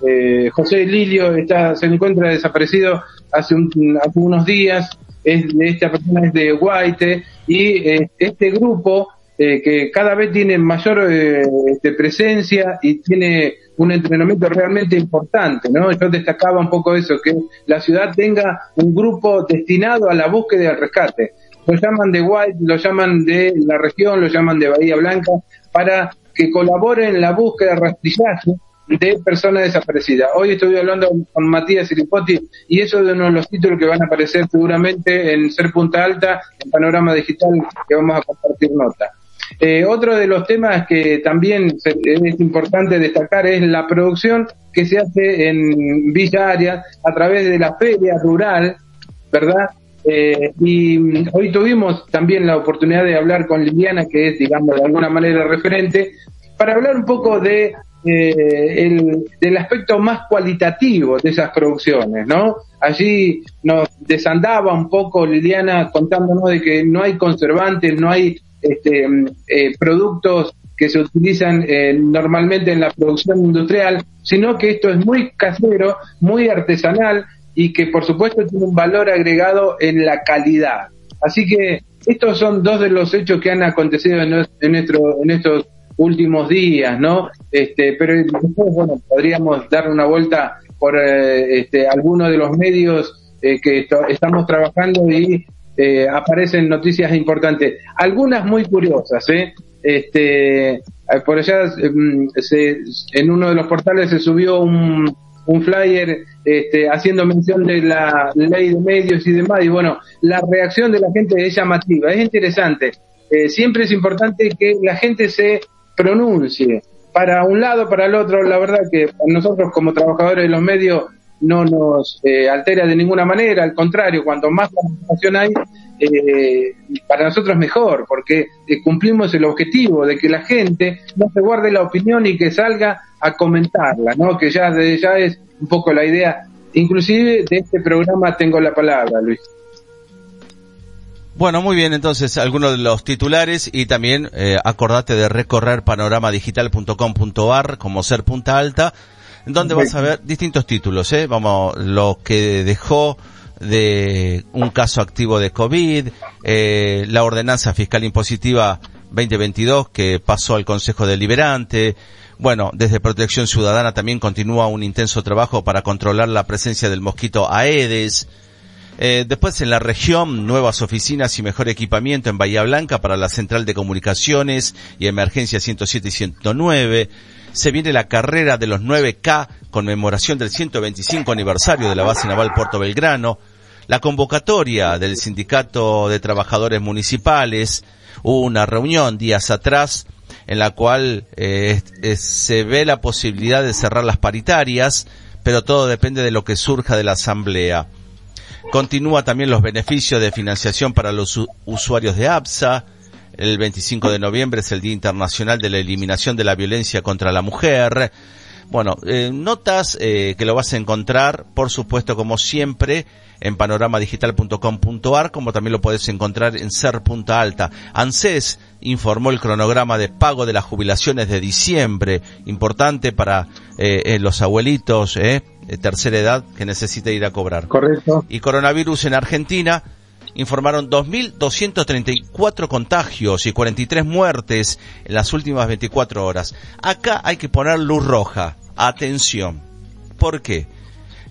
eh, José Lilio, está, se encuentra desaparecido hace, un, hace unos días, es, esta persona es de Guaite, y este grupo eh, que cada vez tiene mayor eh, de presencia y tiene un entrenamiento realmente importante, ¿no? Yo destacaba un poco eso, que la ciudad tenga un grupo destinado a la búsqueda y al rescate. Lo llaman de White, lo llaman de la región, lo llaman de Bahía Blanca, para que colaboren en la búsqueda, rastrillaje de personas desaparecidas. Hoy estoy hablando con Matías Iripotti y eso es uno de los títulos que van a aparecer seguramente en Ser Punta Alta, en Panorama Digital, que vamos a compartir nota. Eh, otro de los temas que también es importante destacar es la producción que se hace en Villa Arias a través de la feria rural, ¿verdad? Eh, y hoy tuvimos también la oportunidad de hablar con Liliana, que es, digamos, de alguna manera referente, para hablar un poco de eh, el, del aspecto más cualitativo de esas producciones, ¿no? Allí nos desandaba un poco Liliana contándonos de que no hay conservantes, no hay este, eh, productos que se utilizan eh, normalmente en la producción industrial, sino que esto es muy casero, muy artesanal y que por supuesto tiene un valor agregado en la calidad. Así que estos son dos de los hechos que han acontecido en, nuestro, en estos últimos días, ¿no? Este, pero después, bueno, podríamos dar una vuelta por eh, este, algunos de los medios eh, que estamos trabajando y eh, aparecen noticias importantes. Algunas muy curiosas, ¿eh? Este, por allá mm, se, en uno de los portales se subió un, un flyer este, haciendo mención de la ley de medios y demás, y bueno, la reacción de la gente es llamativa, es interesante. Eh, siempre es importante que la gente se pronuncie para un lado, para el otro. La verdad que nosotros como trabajadores de los medios no nos eh, altera de ninguna manera, al contrario, cuanto más participación hay, eh, para nosotros mejor, porque eh, cumplimos el objetivo de que la gente no se guarde la opinión y que salga a comentarla, ¿no? Que ya, ya es un poco la idea, inclusive de este programa tengo la palabra, Luis. Bueno, muy bien, entonces algunos de los titulares y también eh, acordate de recorrer panoramadigital.com.ar como ser punta alta, donde vas a ver distintos títulos, ¿eh? Vamos, lo que dejó de un caso activo de COVID, eh, la ordenanza fiscal impositiva 2022 que pasó al Consejo Deliberante. Bueno, desde Protección Ciudadana también continúa un intenso trabajo para controlar la presencia del mosquito Aedes. Eh, después en la región, nuevas oficinas y mejor equipamiento en Bahía Blanca para la Central de Comunicaciones y Emergencia 107 y 109. Se viene la carrera de los 9K, conmemoración del 125 aniversario de la base naval Puerto Belgrano. La convocatoria del Sindicato de Trabajadores Municipales. Hubo una reunión días atrás en la cual eh, se ve la posibilidad de cerrar las paritarias, pero todo depende de lo que surja de la asamblea. Continúa también los beneficios de financiación para los usuarios de APSA. El 25 de noviembre es el Día Internacional de la Eliminación de la Violencia contra la Mujer. Bueno, eh, notas eh, que lo vas a encontrar, por supuesto, como siempre, en panoramadigital.com.ar, como también lo puedes encontrar en Ser Punta Alta. ANSES informó el cronograma de pago de las jubilaciones de diciembre, importante para eh, eh los abuelitos, eh, de tercera edad, que necesita ir a cobrar. Correcto. Y coronavirus en Argentina, informaron 2.234 contagios y 43 muertes en las últimas 24 horas. Acá hay que poner luz roja. Atención. ¿Por qué?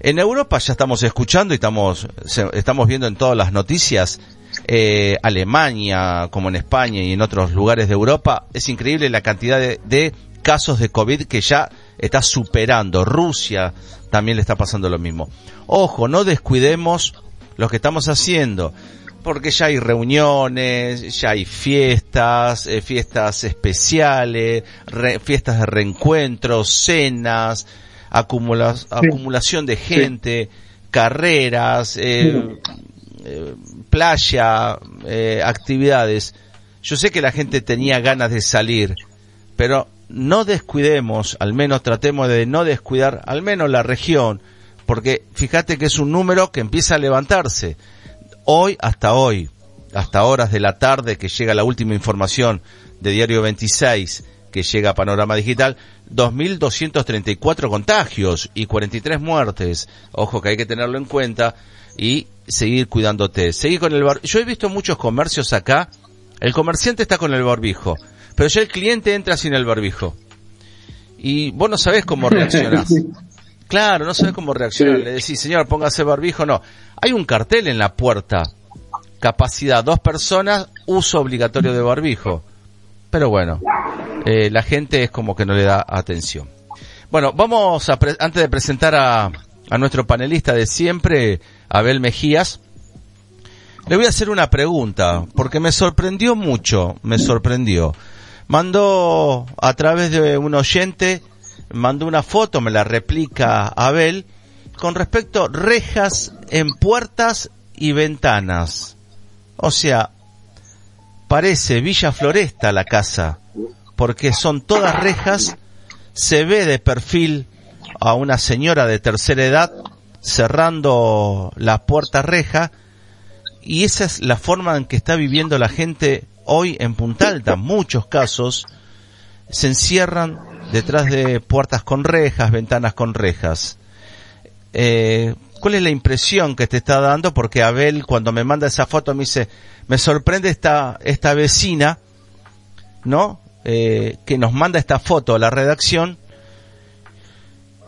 En Europa ya estamos escuchando y estamos, estamos viendo en todas las noticias, eh, Alemania, como en España y en otros lugares de Europa, es increíble la cantidad de, de casos de COVID que ya está superando. Rusia también le está pasando lo mismo. Ojo, no descuidemos lo que estamos haciendo porque ya hay reuniones, ya hay fiestas, eh, fiestas especiales, fiestas de reencuentros, cenas, acumulación de gente, carreras, eh, eh, playa, actividades. Yo sé que la gente tenía ganas de salir, pero no descuidemos, al menos tratemos de no descuidar, al menos la región, porque fíjate que es un número que empieza a levantarse. Hoy hasta hoy, hasta horas de la tarde que llega la última información de Diario 26, que llega a Panorama Digital, 2.234 contagios y 43 muertes. Ojo que hay que tenerlo en cuenta y seguir cuidándote. Seguir con el bar... Yo he visto muchos comercios acá. El comerciante está con el barbijo, pero ya el cliente entra sin el barbijo. Y vos no sabés cómo reaccionás. Claro, no sabés cómo reaccionar. Le decís, señor, póngase barbijo. No. Hay un cartel en la puerta. Capacidad dos personas, uso obligatorio de barbijo. Pero bueno, eh, la gente es como que no le da atención. Bueno, vamos a, antes de presentar a, a nuestro panelista de siempre, Abel Mejías, le voy a hacer una pregunta, porque me sorprendió mucho, me sorprendió. Mandó a través de un oyente, mandó una foto, me la replica Abel, con respecto rejas en puertas y ventanas. O sea, parece Villa Floresta la casa porque son todas rejas, se ve de perfil a una señora de tercera edad cerrando la puerta reja y esa es la forma en que está viviendo la gente hoy en Punta Alta. Muchos casos se encierran detrás de puertas con rejas, ventanas con rejas. Eh, ¿Cuál es la impresión que te está dando? Porque Abel, cuando me manda esa foto, me dice, me sorprende esta, esta vecina, ¿no? Eh, que nos manda esta foto a la redacción.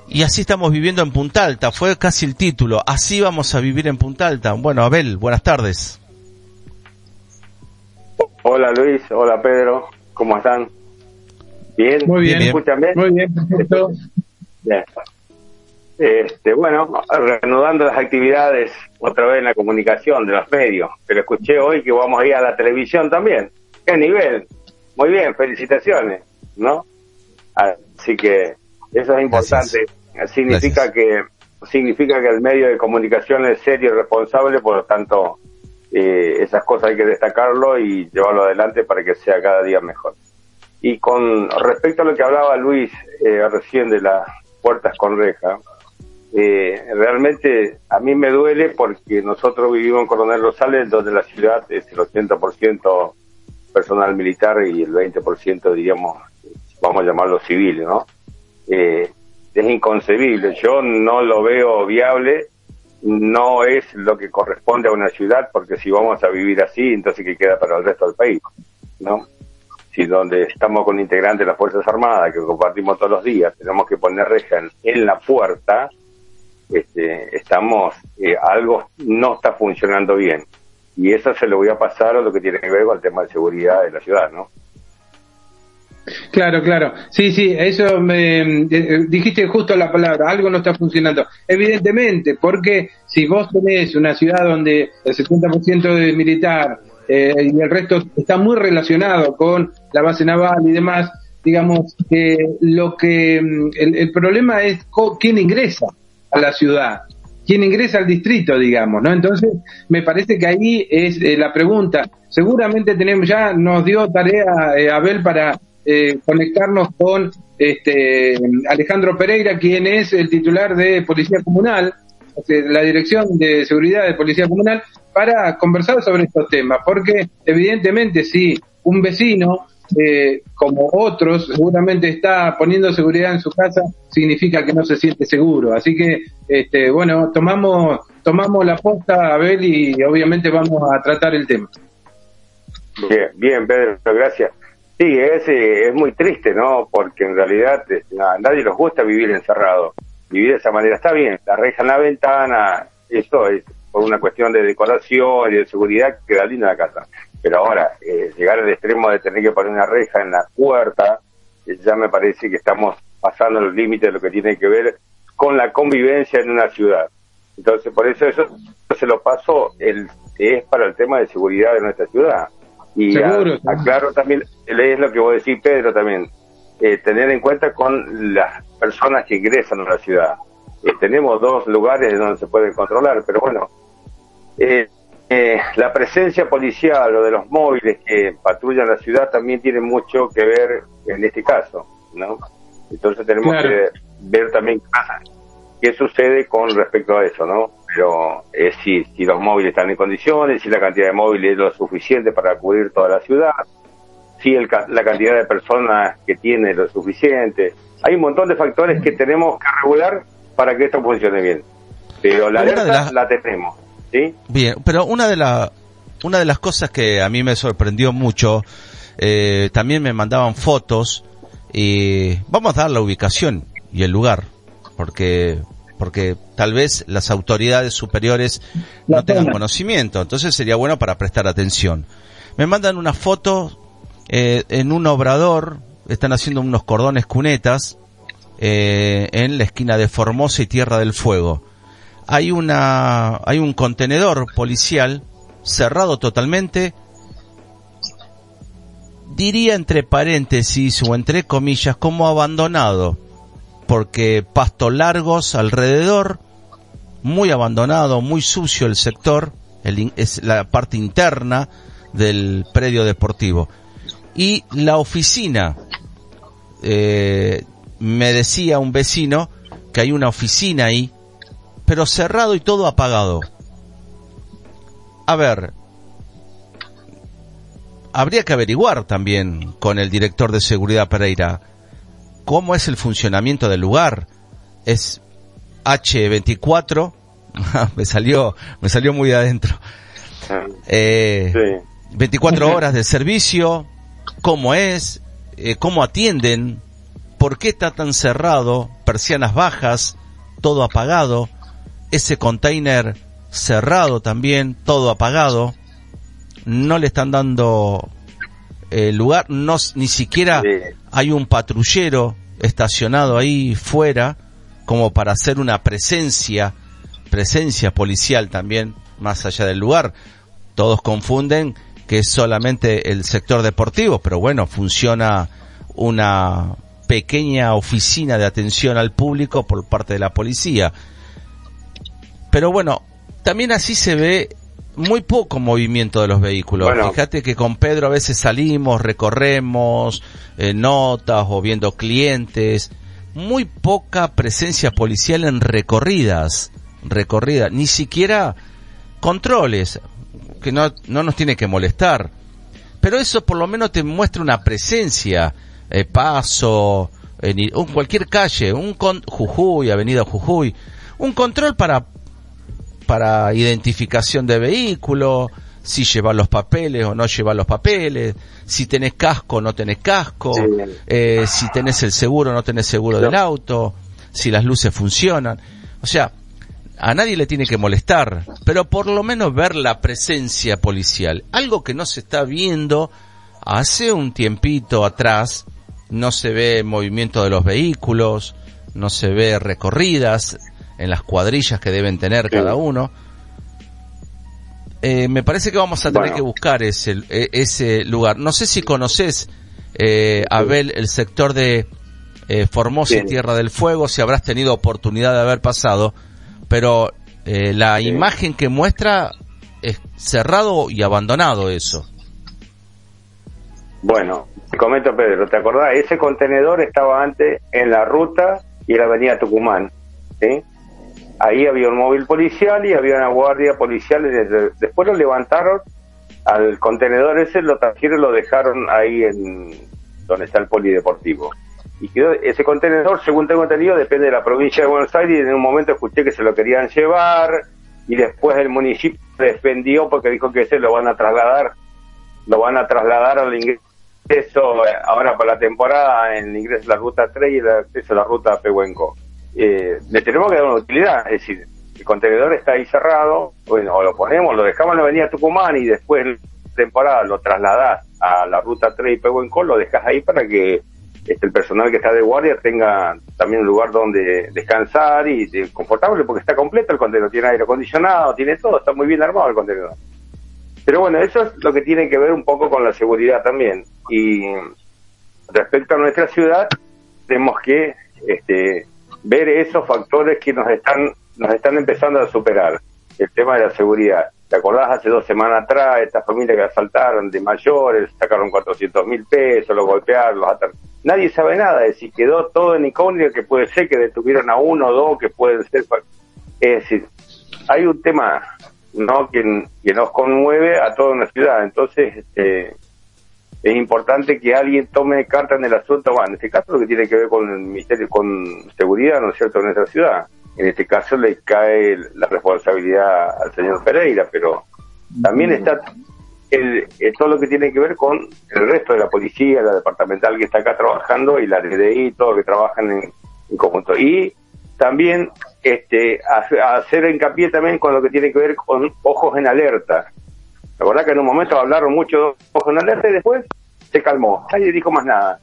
Y así estamos viviendo en Punta Alta. Fue casi el título. Así vamos a vivir en Punta Alta. Bueno, Abel, buenas tardes. Hola Luis, hola Pedro, ¿cómo están? Bien, Muy bien. ¿Me escuchan bien? Muy bien, perfecto. Bien. Este, bueno, reanudando las actividades otra vez en la comunicación de los medios, pero escuché hoy que vamos a ir a la televisión también. ¿Qué nivel? Muy bien, felicitaciones, ¿no? Así que eso es importante. Significa que significa que el medio de comunicación es serio y responsable, por lo tanto, eh, esas cosas hay que destacarlo y llevarlo adelante para que sea cada día mejor. Y con respecto a lo que hablaba Luis eh, recién de las puertas con reja, eh, realmente a mí me duele porque nosotros vivimos en Coronel Rosales, donde la ciudad es el 80% personal militar y el 20% diríamos, vamos a llamarlo civil, ¿no? Eh, es inconcebible, yo no lo veo viable, no es lo que corresponde a una ciudad, porque si vamos a vivir así, entonces ¿qué queda para el resto del país? ¿No? Si donde estamos con integrantes de las Fuerzas Armadas, que compartimos todos los días, tenemos que poner reja en, la puerta, este, estamos, eh, algo no está funcionando bien. Y eso se lo voy a pasar a lo que tiene que ver con el tema de seguridad de la ciudad, ¿no? Claro, claro. Sí, sí, eso me eh, eh, dijiste justo la palabra, algo no está funcionando. Evidentemente, porque si vos tenés una ciudad donde el 70% de militar eh, y el resto está muy relacionado con la base naval y demás, digamos que lo que mm, el, problema es quién ingresa a la ciudad, quién ingresa al distrito, digamos, ¿no? Entonces, me parece que ahí es eh, la pregunta. Seguramente tenemos ya nos dio tarea eh, Abel para eh, conectarnos con este Alejandro Pereira, quien es el titular de Policía Comunal, la Dirección de Seguridad de Policía Comunal, para conversar sobre estos temas, porque evidentemente si un vecino eh, como otros, seguramente está poniendo seguridad en su casa, significa que no se siente seguro. Así que, este, bueno, tomamos, tomamos la posta, Abel, y obviamente vamos a tratar el tema. Bien, bien, Pedro, gracias. Sí, es, eh, es muy triste, ¿no? Porque en realidad eh, a nadie nos gusta vivir encerrado. Vivir de esa manera está bien, la reja en la ventana, eso es por una cuestión de decoración y de seguridad, queda linda la casa. Pero ahora, eh, llegar al extremo de tener que poner una reja en la puerta, eh, ya me parece que estamos pasando los límites de lo que tiene que ver con la convivencia en una ciudad. Entonces, por eso eso se lo paso, el, es para el tema de seguridad de nuestra ciudad. Y a- aclaro también, es lo que vos decís, Pedro, también, eh, tener en cuenta con las personas que ingresan a la ciudad. Eh, tenemos dos lugares donde se puede controlar, pero bueno, eh, eh, la presencia policial o de los móviles que patrullan la ciudad también tiene mucho que ver en este caso, ¿no? Entonces tenemos Claro. que ver también qué pasa, qué sucede con respecto a eso, ¿no? Pero eh, si, si los móviles están en condiciones, si la cantidad de móviles es lo suficiente para cubrir toda la ciudad, si el, ca- la cantidad de personas que tiene es lo suficiente. Hay un montón de factores que tenemos que regular para que esto funcione bien. Pero la alerta la tenemos, ¿sí? Bien, pero una de la, una de las cosas que a mí me sorprendió mucho, eh, también me mandaban fotos y vamos a dar la ubicación y el lugar, porque, porque tal vez las autoridades superiores La no tengan conocimiento, entonces sería bueno para prestar atención. Me mandan una foto eh, en un obrador, están haciendo unos cordones cunetas eh, en la esquina de Formosa y Tierra del Fuego hay una hay un contenedor policial cerrado totalmente. Diría entre paréntesis o entre comillas como abandonado porque pastos largos alrededor muy abandonado muy sucio el sector el es la parte interna del predio deportivo. Y la oficina eh, me decía un vecino que hay una oficina ahí, pero cerrado y todo apagado. A ver, habría que averiguar también con el director de seguridad Pereira cómo es el funcionamiento del lugar. Es H24, me salió, me salió muy adentro. Eh, Sí. 24 horas de servicio, cómo es, eh, cómo atienden, por qué está tan cerrado, persianas bajas, todo apagado, ese container cerrado también, todo apagado, no le están dando eh, lugar, no, ni siquiera hay un patrullero estacionado ahí fuera como para hacer una presencia, presencia policial también más allá del lugar. Todos confunden que es solamente el sector deportivo, pero bueno, funciona una pequeña oficina de atención al público por parte de la policía. Pero bueno, también así se ve muy poco movimiento de los vehículos. Bueno. Fíjate que con Pedro a veces salimos, recorremos eh, notas o viendo clientes. Muy poca presencia policial en recorridas. Recorridas. Ni siquiera controles. Que no, no nos tiene que molestar. Pero eso por lo menos te muestra una presencia. eh, paso, en en cualquier calle. Un con, Jujuy, Avenida Jujuy. Un control para para identificación de vehículo, si llevar los papeles o no llevar los papeles, si tenés casco o no tenés casco, Sí. eh, si tenés el seguro o no tenés seguro del auto, si las luces funcionan. O sea, a nadie le tiene que molestar, pero por lo menos ver la presencia policial. Algo que no se está viendo hace un tiempito atrás, no se ve movimiento de los vehículos, no se ve recorridas en las cuadrillas que deben tener Sí. cada uno. Eh, me parece que vamos a tener Bueno. que buscar ese, e- ese lugar. No sé si conoces, eh, Abel, el sector de eh, Formosa y. Tierra del Fuego, si habrás tenido oportunidad de haber pasado, pero eh, la Sí. imagen que muestra es cerrado y abandonado eso. Bueno, te comento Pedro, ¿te acordás? Ese contenedor estaba antes en la ruta y la avenida Tucumán, ¿sí? Ahí había un móvil policial y había una guardia policial. después lo levantaron al contenedor ese, lo trajeron y lo dejaron ahí en donde está el polideportivo. Y quedó ese contenedor, según tengo entendido, depende de la provincia de Buenos Aires y en un momento escuché que se lo querían llevar y después el municipio defendió porque dijo que se lo van a trasladar lo van a trasladar al ingreso eh, ahora para la temporada en el ingreso a la ruta 3 y el acceso a la ruta Pehuenco. Eh, le tenemos que dar una utilidad, es decir, el contenedor está ahí cerrado, bueno, o lo ponemos, lo dejamos en la avenida Tucumán y después temporada lo trasladás a la ruta 3 y Pehuenco, lo dejas ahí para que este, el personal que está de guardia tenga también un lugar donde descansar y de- confortable porque está completo el contenedor, tiene aire acondicionado, tiene todo, está muy bien armado el contenedor. Pero bueno, eso es lo que tiene que ver un poco con la seguridad también. Y respecto a nuestra ciudad, tenemos que este, ver esos factores que nos están, nos están empezando a superar. El tema de la seguridad. ¿Te acordás hace dos semanas atrás, esta familia que asaltaron de mayores, sacaron 400 mil pesos, los golpearon, los ataron? Nadie sabe nada, es decir, quedó todo en incógnito que puede ser que detuvieron a uno o dos que pueden ser. Es decir, hay un tema no que, que nos conmueve a toda una ciudad. Entonces, este, es importante que alguien tome carta en el asunto. Bueno, en este caso lo que tiene que ver con el ministerio, con seguridad, ¿no es cierto?, en nuestra ciudad. En este caso le cae la responsabilidad al señor Pereira, pero también está el, eh, todo lo que tiene que ver con el resto de la policía, la departamental que está acá trabajando y la DDI, todo que trabajan en, en conjunto. Y también este hace- hacer hincapié también con lo que tiene que ver con ojos en alerta. La verdad que en un momento hablaron mucho de ojos en alerta y después se calmó, nadie dijo más nada.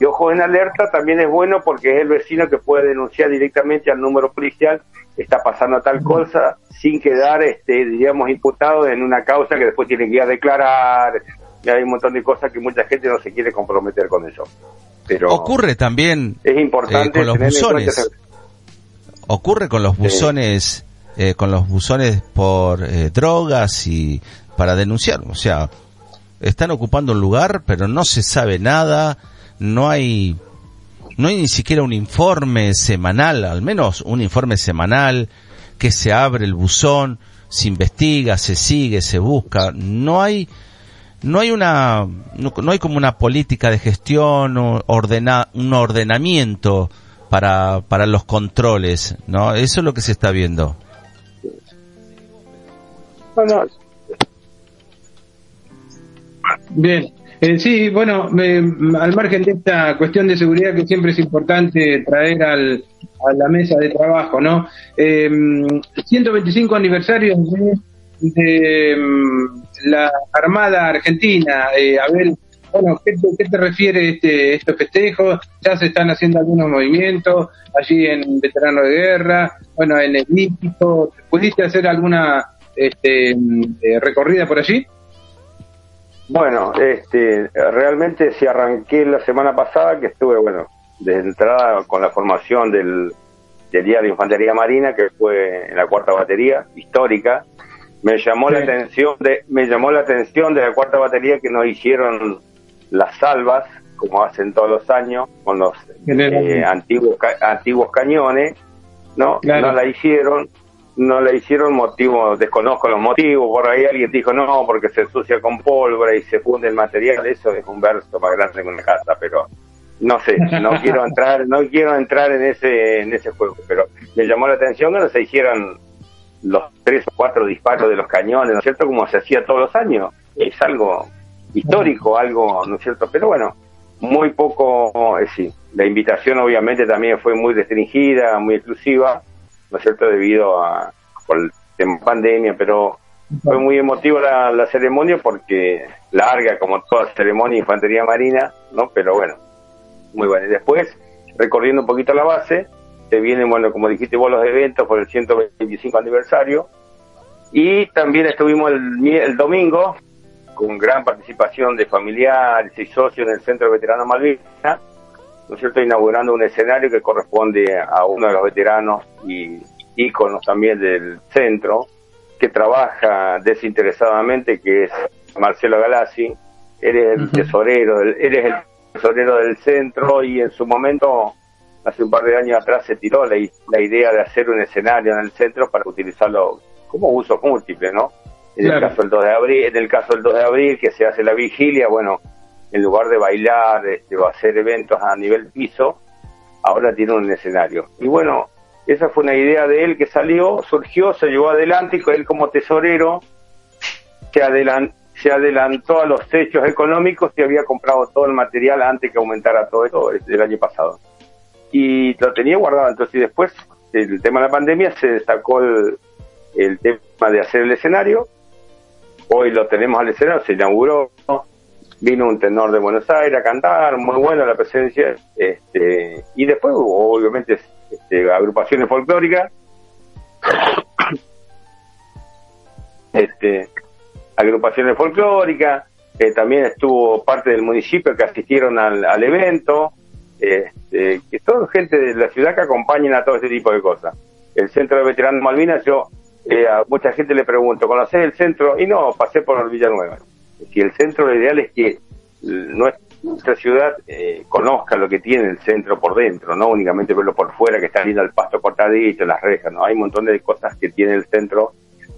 Y ojos en alerta también es bueno porque es el vecino que puede denunciar directamente al número policial está pasando tal cosa sin quedar, este, digamos, imputado en una causa que después tiene que ir a declarar. Y hay un montón de cosas que mucha gente no se quiere comprometer con eso. Pero Ocurre también es importante eh, con los buzones. ocurre con los buzones eh, con los buzones por eh, drogas y para denunciar o sea están ocupando un lugar pero no se sabe nada no hay no hay ni siquiera un informe semanal, al menos un informe semanal, que se abre el buzón, se investiga, se sigue, se busca. No hay, no hay una, no, no hay como una política de gestión, ordena, un ordenamiento para, para los controles, ¿no? Eso es lo que se está viendo. Bien. Eh, sí, bueno, me- al margen de esta cuestión de seguridad que siempre es importante traer al, a la mesa de trabajo, ¿no? Eh, 125 aniversario de, de, mm, la Armada Argentina. Eh, Abel, bueno, ¿qué te, refiere este, estos festejos? Ya se están haciendo algunos movimientos allí en Veterano de Guerra, bueno, en el Hípico. ¿Pudiste hacer alguna este, eh, recorrida por allí? Bueno, este, realmente si arranqué la semana pasada, que estuve, bueno, de entrada con la formación del, del Día de Infantería Marina, que fue en la cuarta batería, histórica, me llamó la atención de, me llamó la atención de la cuarta batería que nos hicieron las salvas, como hacen todos los años, con los eh, antiguos, ca- antiguos cañones, ¿no? Claro. No la hicieron, no la hicieron motivo, desconozco los motivos, por ahí alguien dijo no, porque se ensucia con pólvora y se funde el material, eso es un verso más grande que una casa, pero no sé, no quiero entrar, no quiero entrar en ese, en ese juego, pero me llamó la atención que no se hicieran los tres o cuatro disparos de los cañones, ¿no es cierto? Como se hacía todos los años, es algo histórico, algo, ¿no es cierto? Pero bueno, muy poco, eh, sí, la invitación obviamente también fue muy restringida, muy exclusiva, ¿no es cierto? Debido a por pandemia, pero fue muy emotiva la, la ceremonia porque larga como toda ceremonia infantería marina, ¿no? Pero bueno, muy bueno. Y después, recorriendo un poquito la base, se vienen, bueno, como dijiste vos, los eventos por el 125 aniversario. Y también estuvimos el, el domingo con gran participación de familiares y socios en el Centro de Veteranos Malvinas, ¿no es cierto?, inaugurando un escenario que corresponde a uno de los veteranos y íconos también del centro, que trabaja desinteresadamente, que es Marcelo Galassi. Eres el tesorero, del- eres el tesorero del centro y en su momento, hace un par de años atrás, se tiró la, idea de hacer un escenario en el centro para utilizarlo como uso múltiple, ¿no? En el caso del 2 de abril, en el caso del 2 de abril que se hace la vigilia, bueno, en lugar de bailar este, o hacer eventos a nivel piso, ahora tiene un escenario. Y bueno, esa fue una idea de él que salió, surgió, se llevó adelante y él como tesorero se, adelan- se adelantó a los hechos económicos y había comprado todo el material antes que aumentara todo esto el año pasado. Y lo tenía guardado, entonces después el tema de la pandemia se destacó el tema de hacer el escenario. Hoy lo tenemos al escenario, se inauguró, vino un tenor de Buenos Aires a cantar, muy buena la presencia, este, y después hubo obviamente este, agrupaciones folclóricas, este, agrupaciones folclóricas, eh, también estuvo parte del municipio que asistieron al, al evento, este, que son gente de la ciudad que acompañan a todo este tipo de cosas. El Centro de Veteranos Malvinas, yo eh, a mucha gente le pregunto, ¿conocés el centro? Y no, pasé por Villanueva. Si el centro lo ideal es que nuestra ciudad eh, conozca lo que tiene el centro por dentro, no únicamente verlo por fuera, que está lindo el pasto cortadito, las rejas, no, hay un montón de cosas que tiene el centro,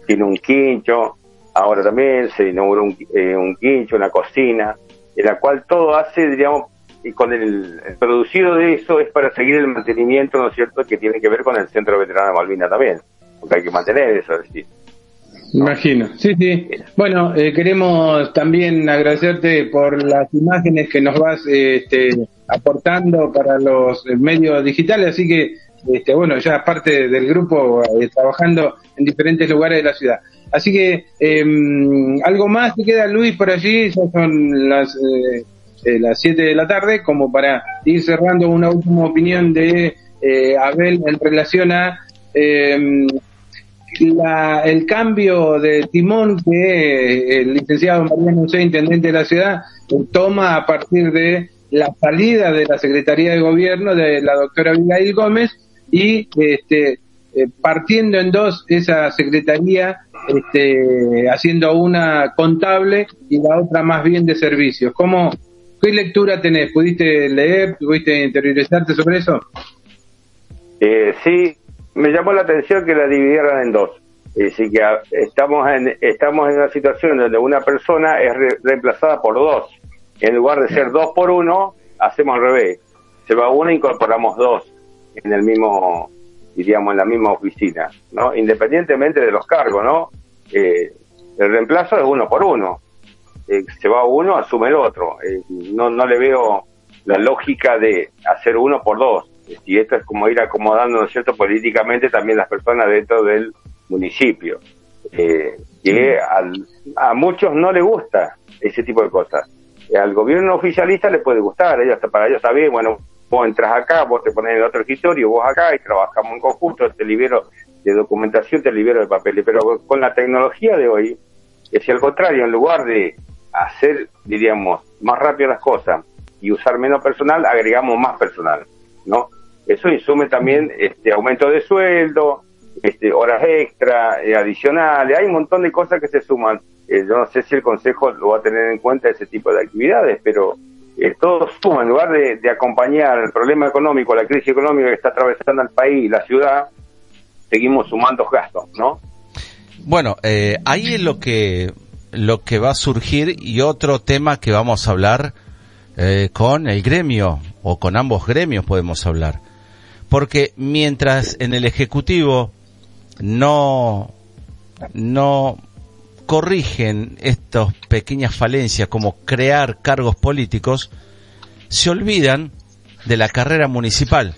tiene un quincho, ahora también se inauguró un, eh, un quincho, una cocina, en la cual todo hace, digamos, y con el, el producido de eso es para seguir el mantenimiento, ¿no es cierto?, que tiene que ver con el Centro Veterano de Malvina también, porque hay que mantener eso, es decir. Imagino, sí, sí. Bueno, eh, queremos también agradecerte por las imágenes que nos vas este, aportando para los eh, medios digitales, así que, este, bueno, ya parte del grupo eh, trabajando en diferentes lugares de la ciudad. Así que, eh, algo más te queda, Luis, por allí, ya son las eh, las 7 de la tarde, como para ir cerrando una última opinión de Abel en relación a... Eh, la, el cambio de timón que el licenciado Mariano José, intendente de la ciudad, toma a partir de la salida de la Secretaría de Gobierno de la doctora Abigail Gómez y este, eh, partiendo en dos esa secretaría, este, haciendo una contable y la otra más bien de servicios. ¿Cómo, ¿Qué lectura tenés? ¿Pudiste leer? ¿Pudiste interiorizarte sobre eso? Eh, sí, me llamó la atención que la dividieran en dos. Así que ah, estamos en, estamos en una situación donde una persona es re- reemplazada por dos. En lugar de ser dos por uno, hacemos al revés. Se va uno e incorporamos dos en el mismo, diríamos, en la misma oficina, ¿no? Independientemente de los cargos, ¿no? Eh, el reemplazo es uno por uno. Eh, se va uno, asume el otro. Eh, no, no le veo la lógica de hacer uno por dos. Y esto es como ir acomodando, ¿no es cierto?, políticamente también las personas dentro del municipio. Eh, que al- a muchos no le gusta ese tipo de cosas. Al gobierno oficialista le puede gustar, ellos, para ellos está bien, bueno, vos entras acá, vos te pones en el otro escritorio, vos acá y trabajamos en conjunto, te libero de documentación, te libero de papeles. Pero con la tecnología de hoy, es al contrario, en lugar de hacer, diríamos, más rápido las cosas y usar menos personal, agregamos más personal, ¿no? Eso insume también este aumento de sueldo, este, horas extra, eh, adicionales, hay un montón de cosas que se suman. Eh, yo no sé si el Consejo lo va a tener en cuenta ese tipo de actividades, pero eh, todo suma, en lugar de, acompañar el problema económico, la crisis económica que está atravesando el país, la ciudad, seguimos sumando gastos, ¿no? Bueno, eh, ahí es lo que lo que va a surgir y otro tema que vamos a hablar eh, con el gremio o con ambos gremios podemos hablar, porque mientras en el ejecutivo no no corrigen estas pequeñas falencias como crear cargos políticos, se olvidan de la carrera municipal.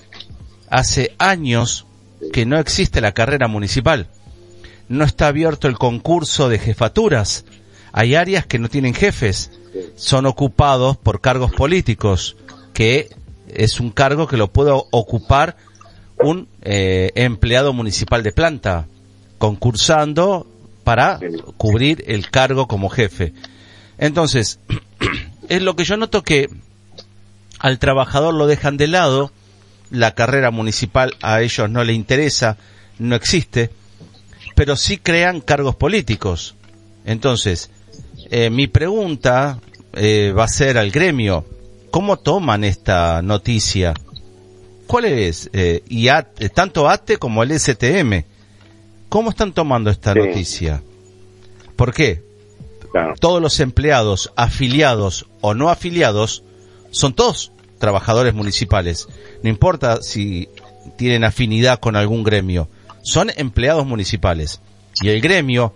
Hace años que no existe la carrera municipal no está abierto el concurso de jefaturas. Hay áreas que no tienen jefes, son ocupados por cargos políticos, que es un cargo que lo puede ocupar un eh, empleado municipal de planta, concursando para cubrir el cargo como jefe. Entonces, es lo que yo noto que al trabajador lo dejan de lado, la carrera municipal a ellos no le interesa, no existe, pero sí crean cargos políticos. Entonces, eh, mi pregunta eh, va a ser al gremio, ¿cómo toman esta noticia? ¿Cuál es? Eh, y AT- eh, tanto ATE como el STM, ¿cómo están tomando esta Sí. noticia? ¿Por qué? Claro. Todos los empleados, afiliados o no afiliados, son todos trabajadores municipales. No importa si tienen afinidad con algún gremio, son empleados municipales. Y el gremio,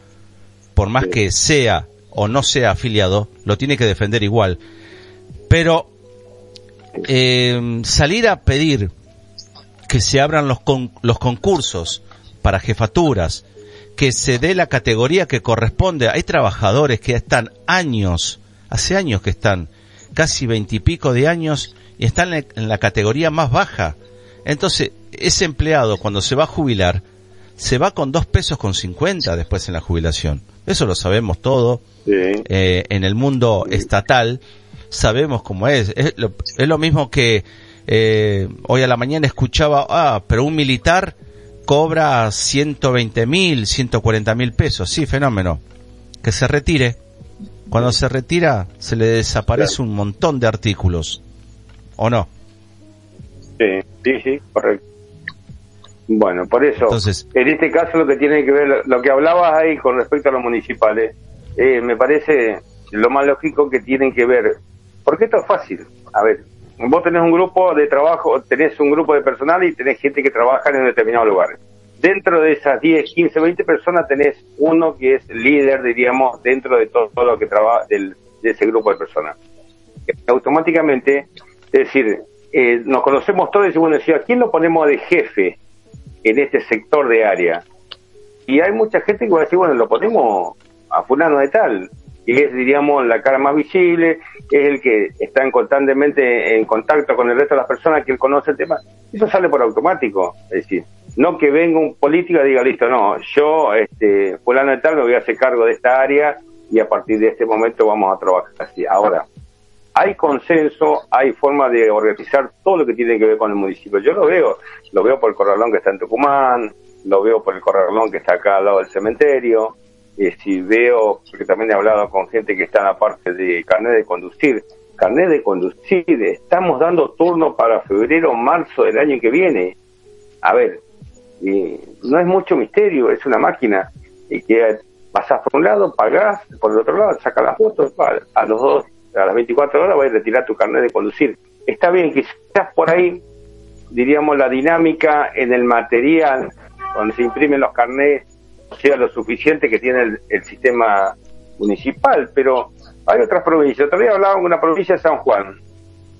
por más que sea o no sea afiliado, lo tiene que defender igual. Pero eh, salir a pedir que se abran los, con- los concursos para jefaturas, que se dé la categoría que corresponde. Hay trabajadores que están años, hace años que están, casi veintipico de años, y están en en la categoría más baja. Entonces, ese empleado cuando se va a jubilar, se va con dos pesos con cincuenta después en la jubilación. Eso lo sabemos todo. Sí. Eh, en el mundo estatal sabemos cómo es. Es lo, es lo mismo que eh, hoy a la mañana escuchaba, ah, pero un militar cobra 120 mil, 140 mil pesos. Sí, fenómeno. Que se retire. Cuando se retira, se le desaparece un montón de artículos. ¿O no? Sí, sí, sí, correcto. Bueno, por eso, Entonces- en este caso lo que tiene que ver, lo que hablabas ahí con respecto a los municipales, eh, me parece lo más lógico que tienen que ver, porque esto es fácil. A ver, vos tenés un grupo de trabajo, tenés un grupo de personal y tenés gente que trabaja en un determinado lugar. Dentro de esas 10, 15, 20 personas tenés uno que es líder, diríamos, dentro de todo, todo lo que trabaja del, de ese grupo de personas. Automáticamente, es decir, eh, nos conocemos todos y bueno, ¿a quién lo ponemos de jefe en este sector de área? Y hay mucha gente que va a decir, bueno, lo ponemos a fulano de tal, y es, diríamos, la cara más visible, es el que está en constantemente en contacto con el resto de las personas que él conoce el tema. Eso sale por automático, es decir, no que venga un político y diga, listo, no, yo, este, fulano de tal, me voy a hacer cargo de esta área y a partir de este momento vamos a trabajar así. Ahora, hay consenso, hay forma de organizar todo lo que tiene que ver con el municipio. Yo lo veo, lo veo por el corralón que está en Tucumán, lo veo por el corralón que está acá al lado del cementerio, y si veo, porque también he hablado con gente que está en la parte de carnet de conducir, carnet de conducir, estamos dando turno para febrero marzo del año que viene. A ver, y no es mucho misterio, es una máquina y que pasás por un lado, pagás, por el otro lado, sacas las fotos, a los dos, a las 24 horas vas a retirar tu carnet de conducir. Está bien, quizás por ahí, diríamos, la dinámica en el material, donde se imprimen los carnets, sea lo suficiente que tiene el, el sistema municipal, pero hay otras provincias. Otro día hablaba con una provincia de San Juan.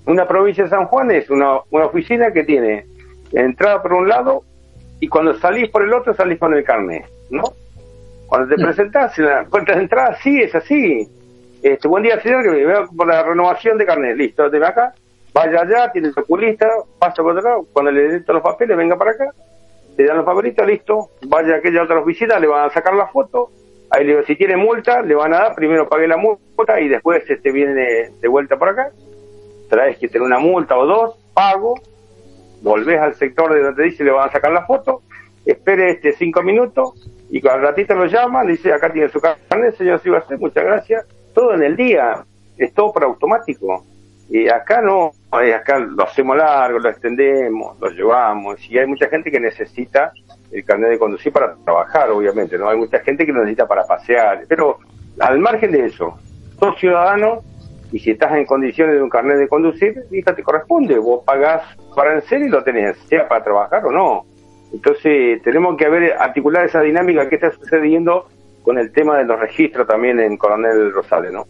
Una provincia de San Juan es una, una oficina que tiene entrada por un lado y cuando salís por el otro salís con el carnet, ¿no? Cuando te presentás en la puerta de entrada, sí, es así. Este, buen día, señor, que me veo por la renovación de carnet. Listo, de acá, vaya allá, tiene el oculista, pasa por otro lado, cuando le den todos los papeles, venga para acá, le dan los papelitos, listo, vaya a aquella otra oficina, le van a sacar la foto, ahí le, si tiene multa, le van a dar, primero pague la multa y después este viene de vuelta por acá, traes que tener una multa o dos, pago, volvés al sector de donde te dice le van a sacar la foto, espere este cinco minutos y al ratito lo llama, le dice acá tiene su carnet, señor hacer muchas gracias, todo en el día, es todo por automático. Y acá no, eh, acá lo hacemos largo, lo extendemos, lo llevamos, y hay mucha gente que necesita el carnet de conducir para trabajar, obviamente, ¿no? Hay mucha gente que lo necesita para pasear, pero al margen de eso, sos ciudadano y si estás en condiciones de un carnet de conducir, hija, te corresponde, vos pagás para en serio y lo tenés, sea para trabajar o no. Entonces, tenemos que ver, articular esa dinámica que está sucediendo con el tema de los registros también en Coronel Rosales, ¿no?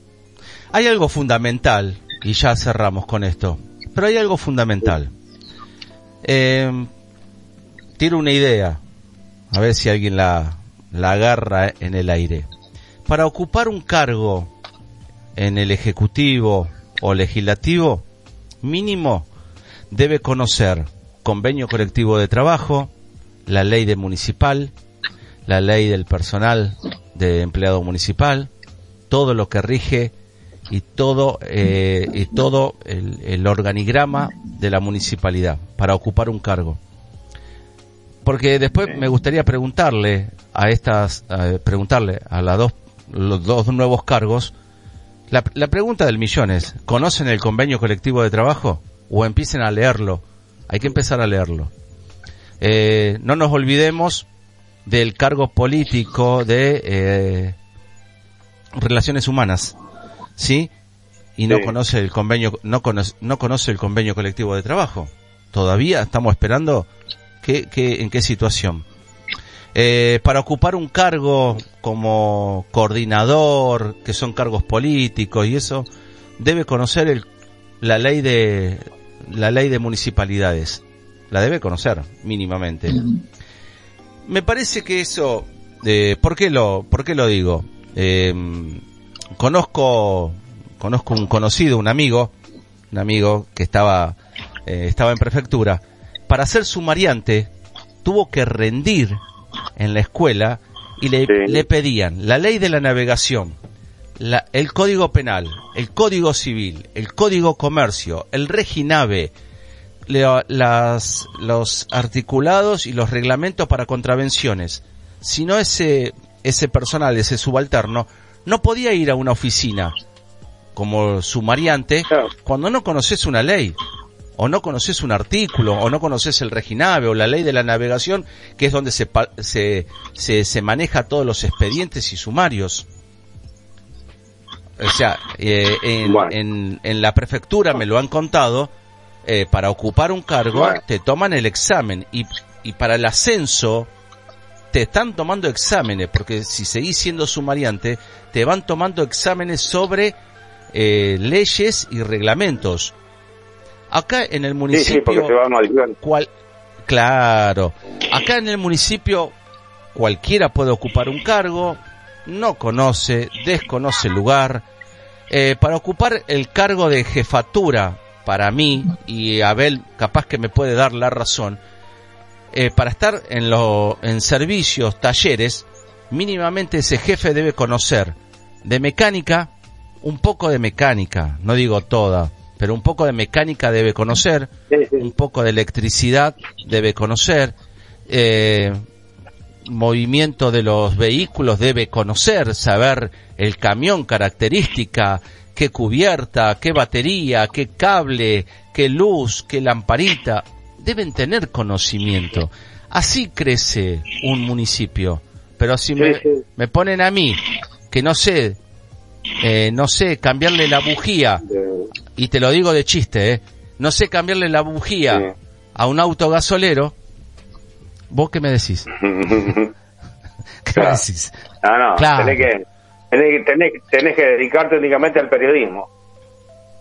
Hay algo fundamental, y ya cerramos con esto, pero hay algo fundamental. Eh, tiro una idea, a ver si alguien la, la agarra en el aire. Para ocupar un cargo en el Ejecutivo o Legislativo, mínimo debe conocer convenio colectivo de trabajo, la ley de municipal, la ley del personal de empleado municipal, todo lo que rige y todo eh, y todo el, el, organigrama de la municipalidad para ocupar un cargo. Porque después me gustaría preguntarle a estas, a preguntarle a las dos, los dos nuevos cargos, la, la pregunta del millón es, ¿conocen el convenio colectivo de trabajo? O empiecen a leerlo. Hay que empezar a leerlo. Eh, no nos olvidemos del cargo político de eh, relaciones humanas, ¿sí? Y no Sí. conoce el convenio, no conoce, no conoce el convenio colectivo de trabajo. Todavía estamos esperando qué, qué, en qué situación. Eh, para ocupar un cargo como coordinador, que son cargos políticos y eso, debe conocer el, la ley de la ley de municipalidades. La debe conocer mínimamente. Me parece que eso, eh, ¿por qué lo, por qué lo digo? Eh, conozco, conozco un conocido, un amigo, un amigo que estaba, eh, estaba en prefectura. Para ser sumariante, tuvo que rendir en la escuela y le, Sí. le pedían la ley de la navegación, la- el código penal, el código civil, el código comercio, el reginave, las, los articulados y los reglamentos para contravenciones. Si no ese, ese personal, ese subalterno, no podía ir a una oficina como sumariante Claro. cuando no conoces una ley o no conoces un artículo, o no conoces el reginave, o la ley de la navegación, que es donde se, se, se, se maneja todos los expedientes y sumarios. O sea, eh, en, Bueno. en, en la prefectura me lo han contado, eh, para ocupar un cargo Bueno. te toman el examen y, y para el ascenso te están tomando exámenes, porque si seguís siendo sumariante, te van tomando exámenes sobre eh, leyes y reglamentos. Acá en el municipio... sí, porque se va modificando. cual, claro, acá en el municipio cualquiera puede ocupar un cargo, no conoce, desconoce el lugar. Eh, para ocupar el cargo de jefatura, para mí, y Abel capaz que me puede dar la razón, eh, para estar en, lo, en servicios, talleres, mínimamente ese jefe debe conocer de mecánica, un poco de mecánica, no digo toda, pero un poco de mecánica debe conocer, Sí, sí. un poco de electricidad debe conocer, eh, movimiento de los vehículos debe conocer, saber el camión, característica, qué cubierta, qué batería, qué cable, qué luz, qué lamparita. Deben tener conocimiento. Así crece un municipio. Pero si me, me ponen a mí, que no sé, eh, no sé, cambiarle la bujía, y te lo digo de chiste, ¿eh? No sé cambiarle la bujía a un auto gasolero. ¿Vos qué me decís? ¿Qué me Claro. decís? no, no, Claro. tenés que, tenés, que- tenés, tenés que dedicarte únicamente al periodismo.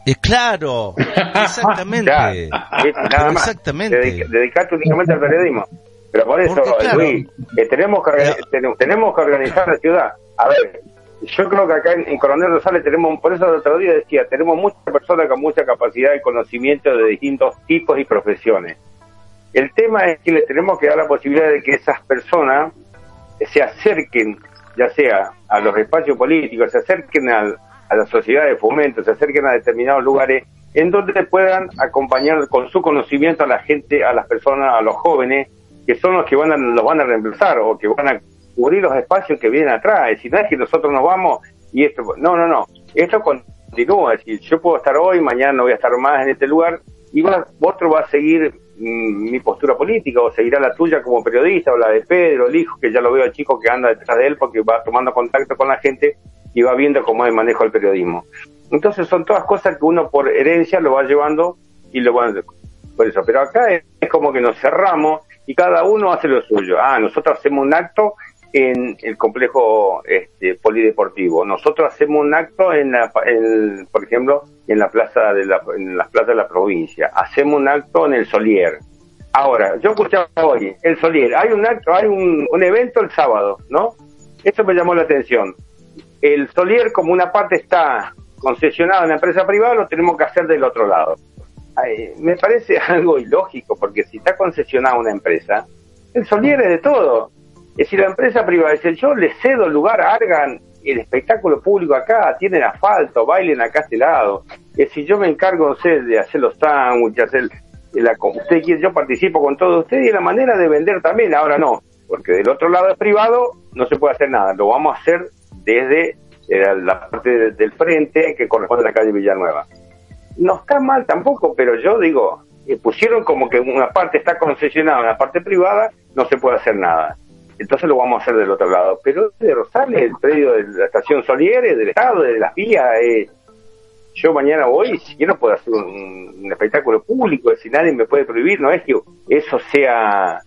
Eh, claro, exactamente. Más. exactamente. Dedic- dedicarte únicamente al periodismo. Pero por eso, Porque, claro, Luis, eh, tenemos, que, ten- tenemos que organizar la ciudad. A ver, yo creo que acá en, en Coronel Rosales tenemos, por eso el otro día decía, tenemos muchas personas con mucha capacidad y conocimiento de distintos tipos y profesiones. El tema es que les tenemos que dar la posibilidad de que esas personas se acerquen, ya sea a los espacios políticos, se acerquen al- a la sociedad de fomento, se acerquen a determinados lugares en donde puedan acompañar con su conocimiento a la gente, a las personas, a los jóvenes, que son los que van a, los van a reemplazar o que van a cubrir los espacios que vienen atrás. Es decir, no es que nosotros nos vamos y esto, no, no, no, esto continúa. Es decir, yo puedo estar hoy, mañana no voy a estar más en este lugar y va, otro va a seguir mm, mi postura política o seguirá la tuya como periodista o la de Pedro, el hijo, que ya lo veo al chico que anda detrás de él porque va tomando contacto con la gente y va viendo cómo es el manejo del periodismo. Entonces son todas cosas que uno por herencia lo va llevando y lo va por eso. Pero acá es, como que nos cerramos y cada uno hace lo suyo. Ah, nosotros hacemos un acto en el complejo este, polideportivo. Nosotros hacemos un acto en, la, en, por ejemplo, en la plaza de la, en las plazas de la provincia. Hacemos un acto en el Solier. Ahora, yo escuchaba hoy, el Solier, hay un acto, hay un, un evento el sábado, ¿no? Esto me llamó la atención. El Solier, como una parte está concesionado en la empresa privada, lo tenemos que hacer del otro lado. Me parece algo ilógico, porque si está concesionada una empresa, el Solier es de todo. Es decir, la empresa privada dice, yo le cedo el lugar, hagan el espectáculo público acá, tienen asfalto, bailen acá a este lado. Es decir, yo me encargo, no sé, de hacer los sándwiches, hacer la, usted quiere, yo participo con todos ustedes y la manera de vender también, ahora no, porque del otro lado es privado, no se puede hacer nada, lo vamos a hacer desde eh, la parte de- del frente que corresponde a la calle Villanueva. No está mal tampoco, pero yo digo, eh, pusieron como que una parte está concesionada, una parte privada, no se puede hacer nada. Entonces lo vamos a hacer del otro lado. Pero de Rosales, el predio de la estación Soliere, del Estado, de las vías, eh, yo mañana voy, si quiero puedo hacer un, un espectáculo público, si nadie me puede prohibir, no es que eso sea,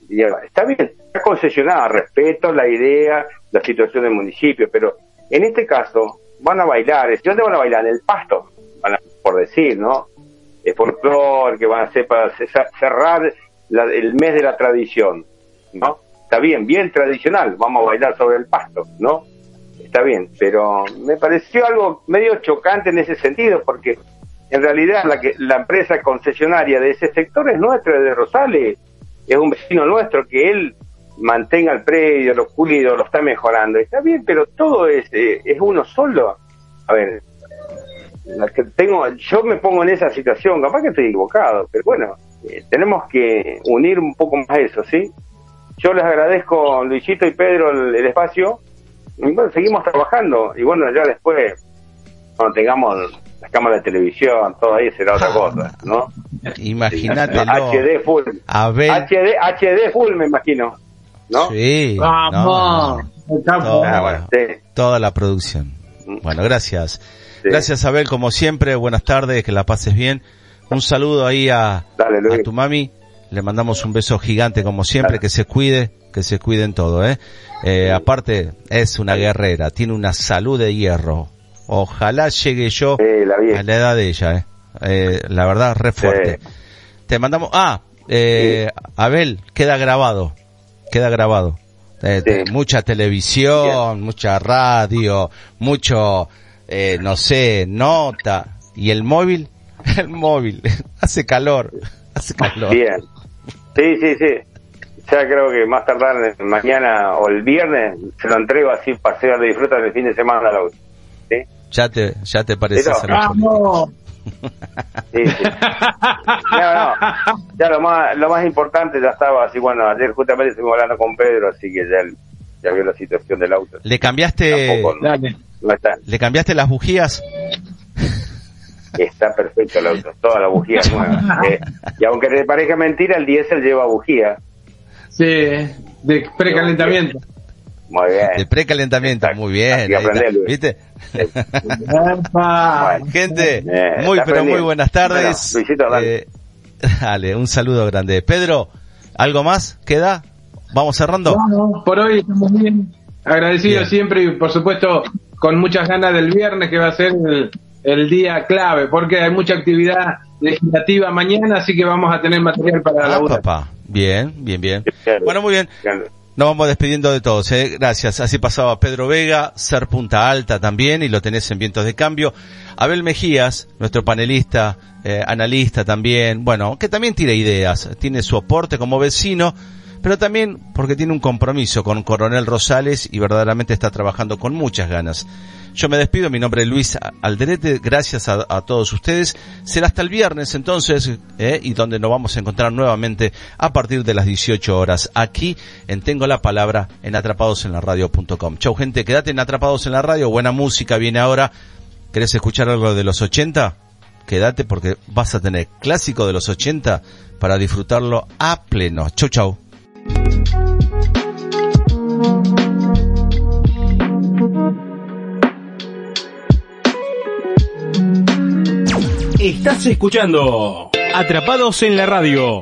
está bien, está concesionada, respeto la idea, la situación del municipio, pero en este caso van a bailar, ¿y ¿dónde van a bailar? En el pasto, van a- por decir, ¿no? Es folclore que van a hacer para ce- cerrar la- el mes de la tradición, ¿no? Está bien, bien tradicional, vamos a bailar sobre el pasto, ¿no? está bien, pero me pareció algo medio chocante en ese sentido, porque en realidad la que la empresa concesionaria de ese sector es nuestra, de Rosales, es un vecino nuestro que él mantenga el predio, lo cuida, lo está mejorando, está bien, pero todo es, eh, es uno solo. A ver, que tengo, yo me pongo en esa situación, capaz que estoy equivocado, pero bueno, eh, tenemos que unir un poco más eso, ¿sí? Yo les agradezco, Luisito y Pedro, el, el espacio. Y bueno, seguimos trabajando. Y bueno, ya después, cuando tengamos las cámaras de televisión, todo ahí será otra cosa, ¿no? Imagínatelo. HD full. Abel. HD, HD full, me imagino. ¿No? Sí. Vamos. no, Ah, bueno, sí. Toda la producción. Bueno, gracias. Sí. Gracias, Abel, como siempre. Buenas tardes, que la pases bien. Un saludo ahí a, Dale, a tu mami. Le mandamos un beso gigante, como siempre. Que se cuide, que se cuide en todo, ¿eh? Eh, aparte, es una guerrera. Tiene una salud de hierro. Ojalá llegue yo Sí, la vi. a la edad de ella, ¿eh? Eh, la verdad, re fuerte. Te mandamos... Ah, eh, Abel, queda grabado. Queda grabado. Eh, Sí. mucha televisión, mucha radio, mucho, eh, no sé, nota. ¿Y el móvil? El móvil. hace calor. Hace calor. Bien. Sí, sí, sí. Ya creo que más tardar mañana o el viernes se lo entrego así, paseo de disfruta del fin de semana. Lo, ¿sí? Ya te, ya te pareces Pero-. Sí, sí. No, no. Ya lo más, lo más importante ya estaba así. Bueno, ayer justamente estuvimos hablando con Pedro, así que ya, ya vio la situación del auto. ¿Le cambiaste, Tampoco, no, Dale. no está. le cambiaste las bujías? está perfecto el auto, toda la bujía nueva. Eh, y aunque te parezca mentira, el diésel lleva bujía. Sí, de precalentamiento. Muy bien. El precalentamiento, muy bien. Ahí está. ¿Viste? Gente, muy pero muy buenas tardes. Bueno, Luisito, dale. Eh, dale, un saludo grande. Pedro, ¿algo más queda? ¿Vamos cerrando? No, por hoy estamos bien. Agradecido Bien. siempre y por supuesto con muchas ganas del viernes que va a ser el, el día clave porque hay mucha actividad legislativa mañana así que vamos a tener material para la Ah, hora. papá. Bien, bien, bien. Bueno, muy bien. Nos vamos despidiendo de todos, ¿eh? Gracias. Así pasaba Pedro Vega, Ser Punta Alta también, y lo tenés en Vientos de Cambio. Abel Mejías, nuestro panelista, eh, analista también, bueno, que también tiene ideas, tiene su aporte como vecino, pero también porque tiene un compromiso con Coronel Rosales y verdaderamente está trabajando con muchas ganas. Yo me despido, mi nombre es Luis Alderete, gracias a, todos ustedes. Será hasta el viernes entonces, ¿eh? y donde nos vamos a encontrar nuevamente a partir de las 18 horas, aquí en Tengo la Palabra en atrapadosenlaradio.com. Chau gente, quédate en Atrapados en la Radio, buena música viene ahora. ¿Querés escuchar algo de los 80? Quédate porque vas a tener clásico de los 80 para disfrutarlo a pleno. Chau chau. Estás escuchando Atrapados en la Radio.